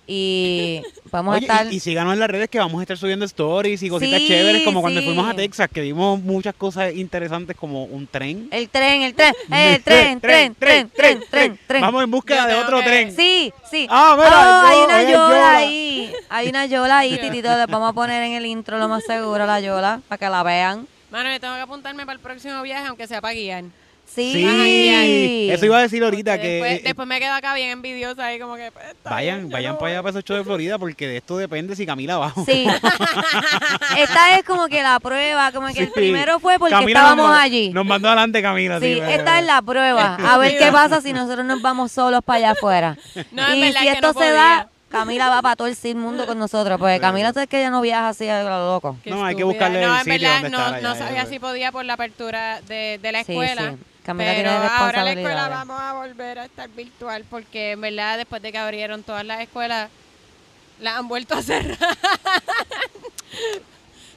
Y vamos Oye, a estar... y, y síganos en las redes que vamos a estar subiendo stories y cositas Sí, chéveres, como cuando sí. fuimos a Texas, que vimos muchas cosas interesantes como un tren. El tren, el tren, el tren, tren, tren, tren, tren, tren. Vamos en búsqueda de otro que- tren. Sí, sí. Ah, mira, Oh, hay una yola. ahí. Hay una yola ahí, titito. Les vamos a poner en el intro lo más seguro la yola para que la vean. Mano, yo tengo que apuntarme para el próximo viaje, aunque sea para guiar. Sí. Sí, eso iba a decir ahorita que después, eh, después me quedo acá bien envidiosa ahí como que... pues, vayan, bien, vayan no para voy. allá para esos shows de Florida porque de esto depende si Camila va. o- Sí. Esta es como que la prueba, como que el primero fue porque Camila estábamos nos, allí. Nos mandó adelante Camila. Sí, pero- esta es la prueba. A ver qué pasa si nosotros nos vamos solos para allá afuera. No, es y si esto no se podía. da, Camila va para todo el sin mundo con nosotros. Porque. Camila sabes que ella no viaja así a lo loco. Qué No, hay que buscarle no, el en sitio verdad, donde no, estar allá, no ya, sabía si podía por la apertura de, de la Sí, escuela. Camila pero tiene ahora la escuela vamos a volver a estar virtual porque en verdad después de que abrieron todas las escuelas las han vuelto a cerrar.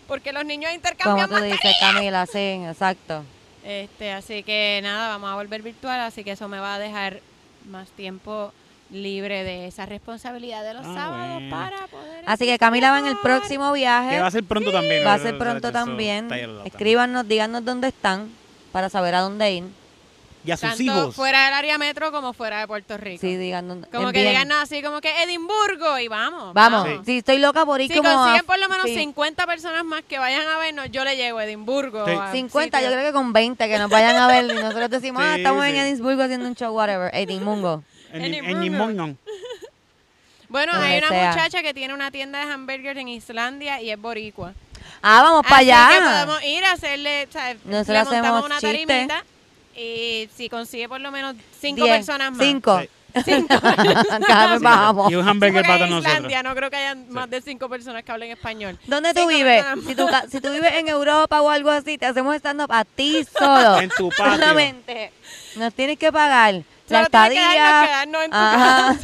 porque los niños Como intercambian tú dices, Camila, sí, exacto. Este, así que nada, vamos a volver virtual, así que eso me va a dejar más tiempo libre de esa responsabilidad de los Ah, sábados bueno. para poder Así que Camila va en el próximo viaje. Que va a ser pronto también. Va a ser pronto también. Escríbanos, díganos dónde están para saber a dónde ir. Y a sus Tanto hijos. fuera del área metro como fuera de Puerto Rico. Sí, digan dónde. como que envíen. digan así como que Edimburgo y vamos. Vamos, Sí. sí, estoy loca por ir Si como a- consiguen por lo menos sí. 50 personas más que vayan a vernos, yo le llego a Edimburgo. Sí. a 50, yo sitios. creo que con 20 que nos vayan a ver y nosotros decimos, ah, Sí, estamos en sí. Edimburgo haciendo un show, whatever, Edimburgo. En, Edimburgo. en. Bueno, Donde hay una sea. muchacha que tiene una tienda de hamburgers en Islandia y es boricua. Ah, vamos para allá. que podemos ir a hacerle, ¿sabes? Nosotros le montamos hacemos una chistes. tarimita y si consigue por lo menos cinco Diez, personas más. Cinco. Sí. Cinco. Cada vez bajamos. Y un hamburger para todos nosotros. Islandia no creo que haya más de cinco personas que hablen español. ¿Dónde tú Cinco vives? Si tú, si tú vives en Europa o algo así, te hacemos stand-up a ti solo. En tu patio. Solamente. Nos tienes que pagar la Solo tienes que estadía. dejarnos quedarnos en tu Ajá.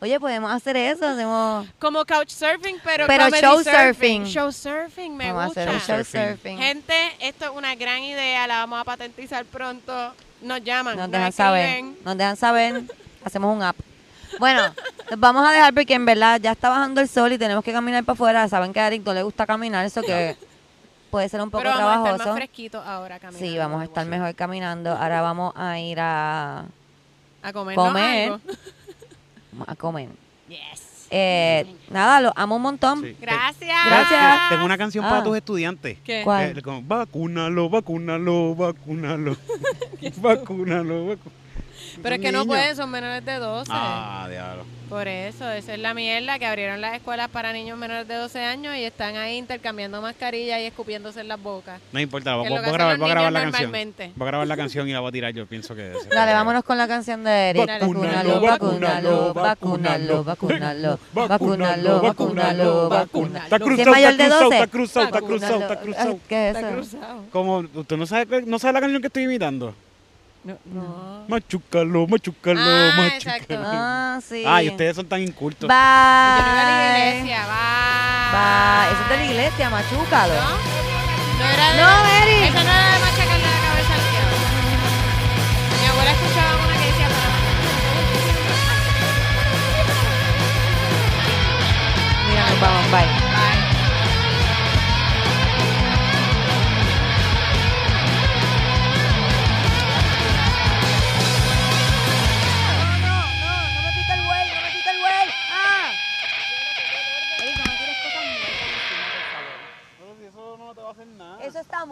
Oye, podemos hacer eso. Hacemos... Como couchsurfing, pero, Pero show surfing. Show surfing, me Vamos a gusta. hacer un show Surfing. Gente, esto es una gran idea, la vamos a patentizar pronto. Nos llaman, Nos dejan saber. Nos dejan saber. Hacemos un app. Bueno, nos vamos a dejar porque en verdad ya está bajando el sol y tenemos que caminar para afuera. Saben que a Eric no le gusta caminar, eso que puede ser un poco Pero vamos a estar trabajoso. más fresquitos ahora caminando. Sí, vamos a estar mejor caminando. Ahora vamos a ir a, A comer. Comer. Algo. A comer. Yes. Eh, nada, lo amo un montón. Sí. Gracias. Gracias. Tengo una canción Ah. para tus estudiantes. ¿Qué? ¿Cuál? Eh, como, vacúnalo, vacúnalo, vacúnalo. vacúnalo, vacúnalo. Pero es que no pueden, son menores de 12. Ah, diablo. Por eso, esa es la mierda que abrieron las escuelas para niños menores de 12 años y están ahí intercambiando mascarillas y escupiéndose en las bocas. No importa, voy, es voy grabar, voy a grabar la canción. Voy a grabar la canción y la voy a tirar yo, pienso que ser. Dale, vámonos con la canción de Eric. Vacúnalo, Vacúnalo, vacúnalo, vacúnalo, vacúnalo, vacúnalo, vacúnalo, vacúnalo. Está es cruzado, está cruzado, 12. está cruzado, está cruzado, está cruzado. ¿Qué es Está eso? cruzado. Como, ¿usted no sabe, no sabe la canción que estoy imitando? No, no. Machucalo, machucalo, ah, machucalo. Exacto. Ah, sí. Ay, ustedes son tan incultos. Bye. Yo Eso es de la iglesia, machúcalo. No, no era de No, la... Mary. Eso no era de machacarle la cabeza al diablo. Mi abuela escuchaba una que decía para. Mira, nos vamos, bye. Eso está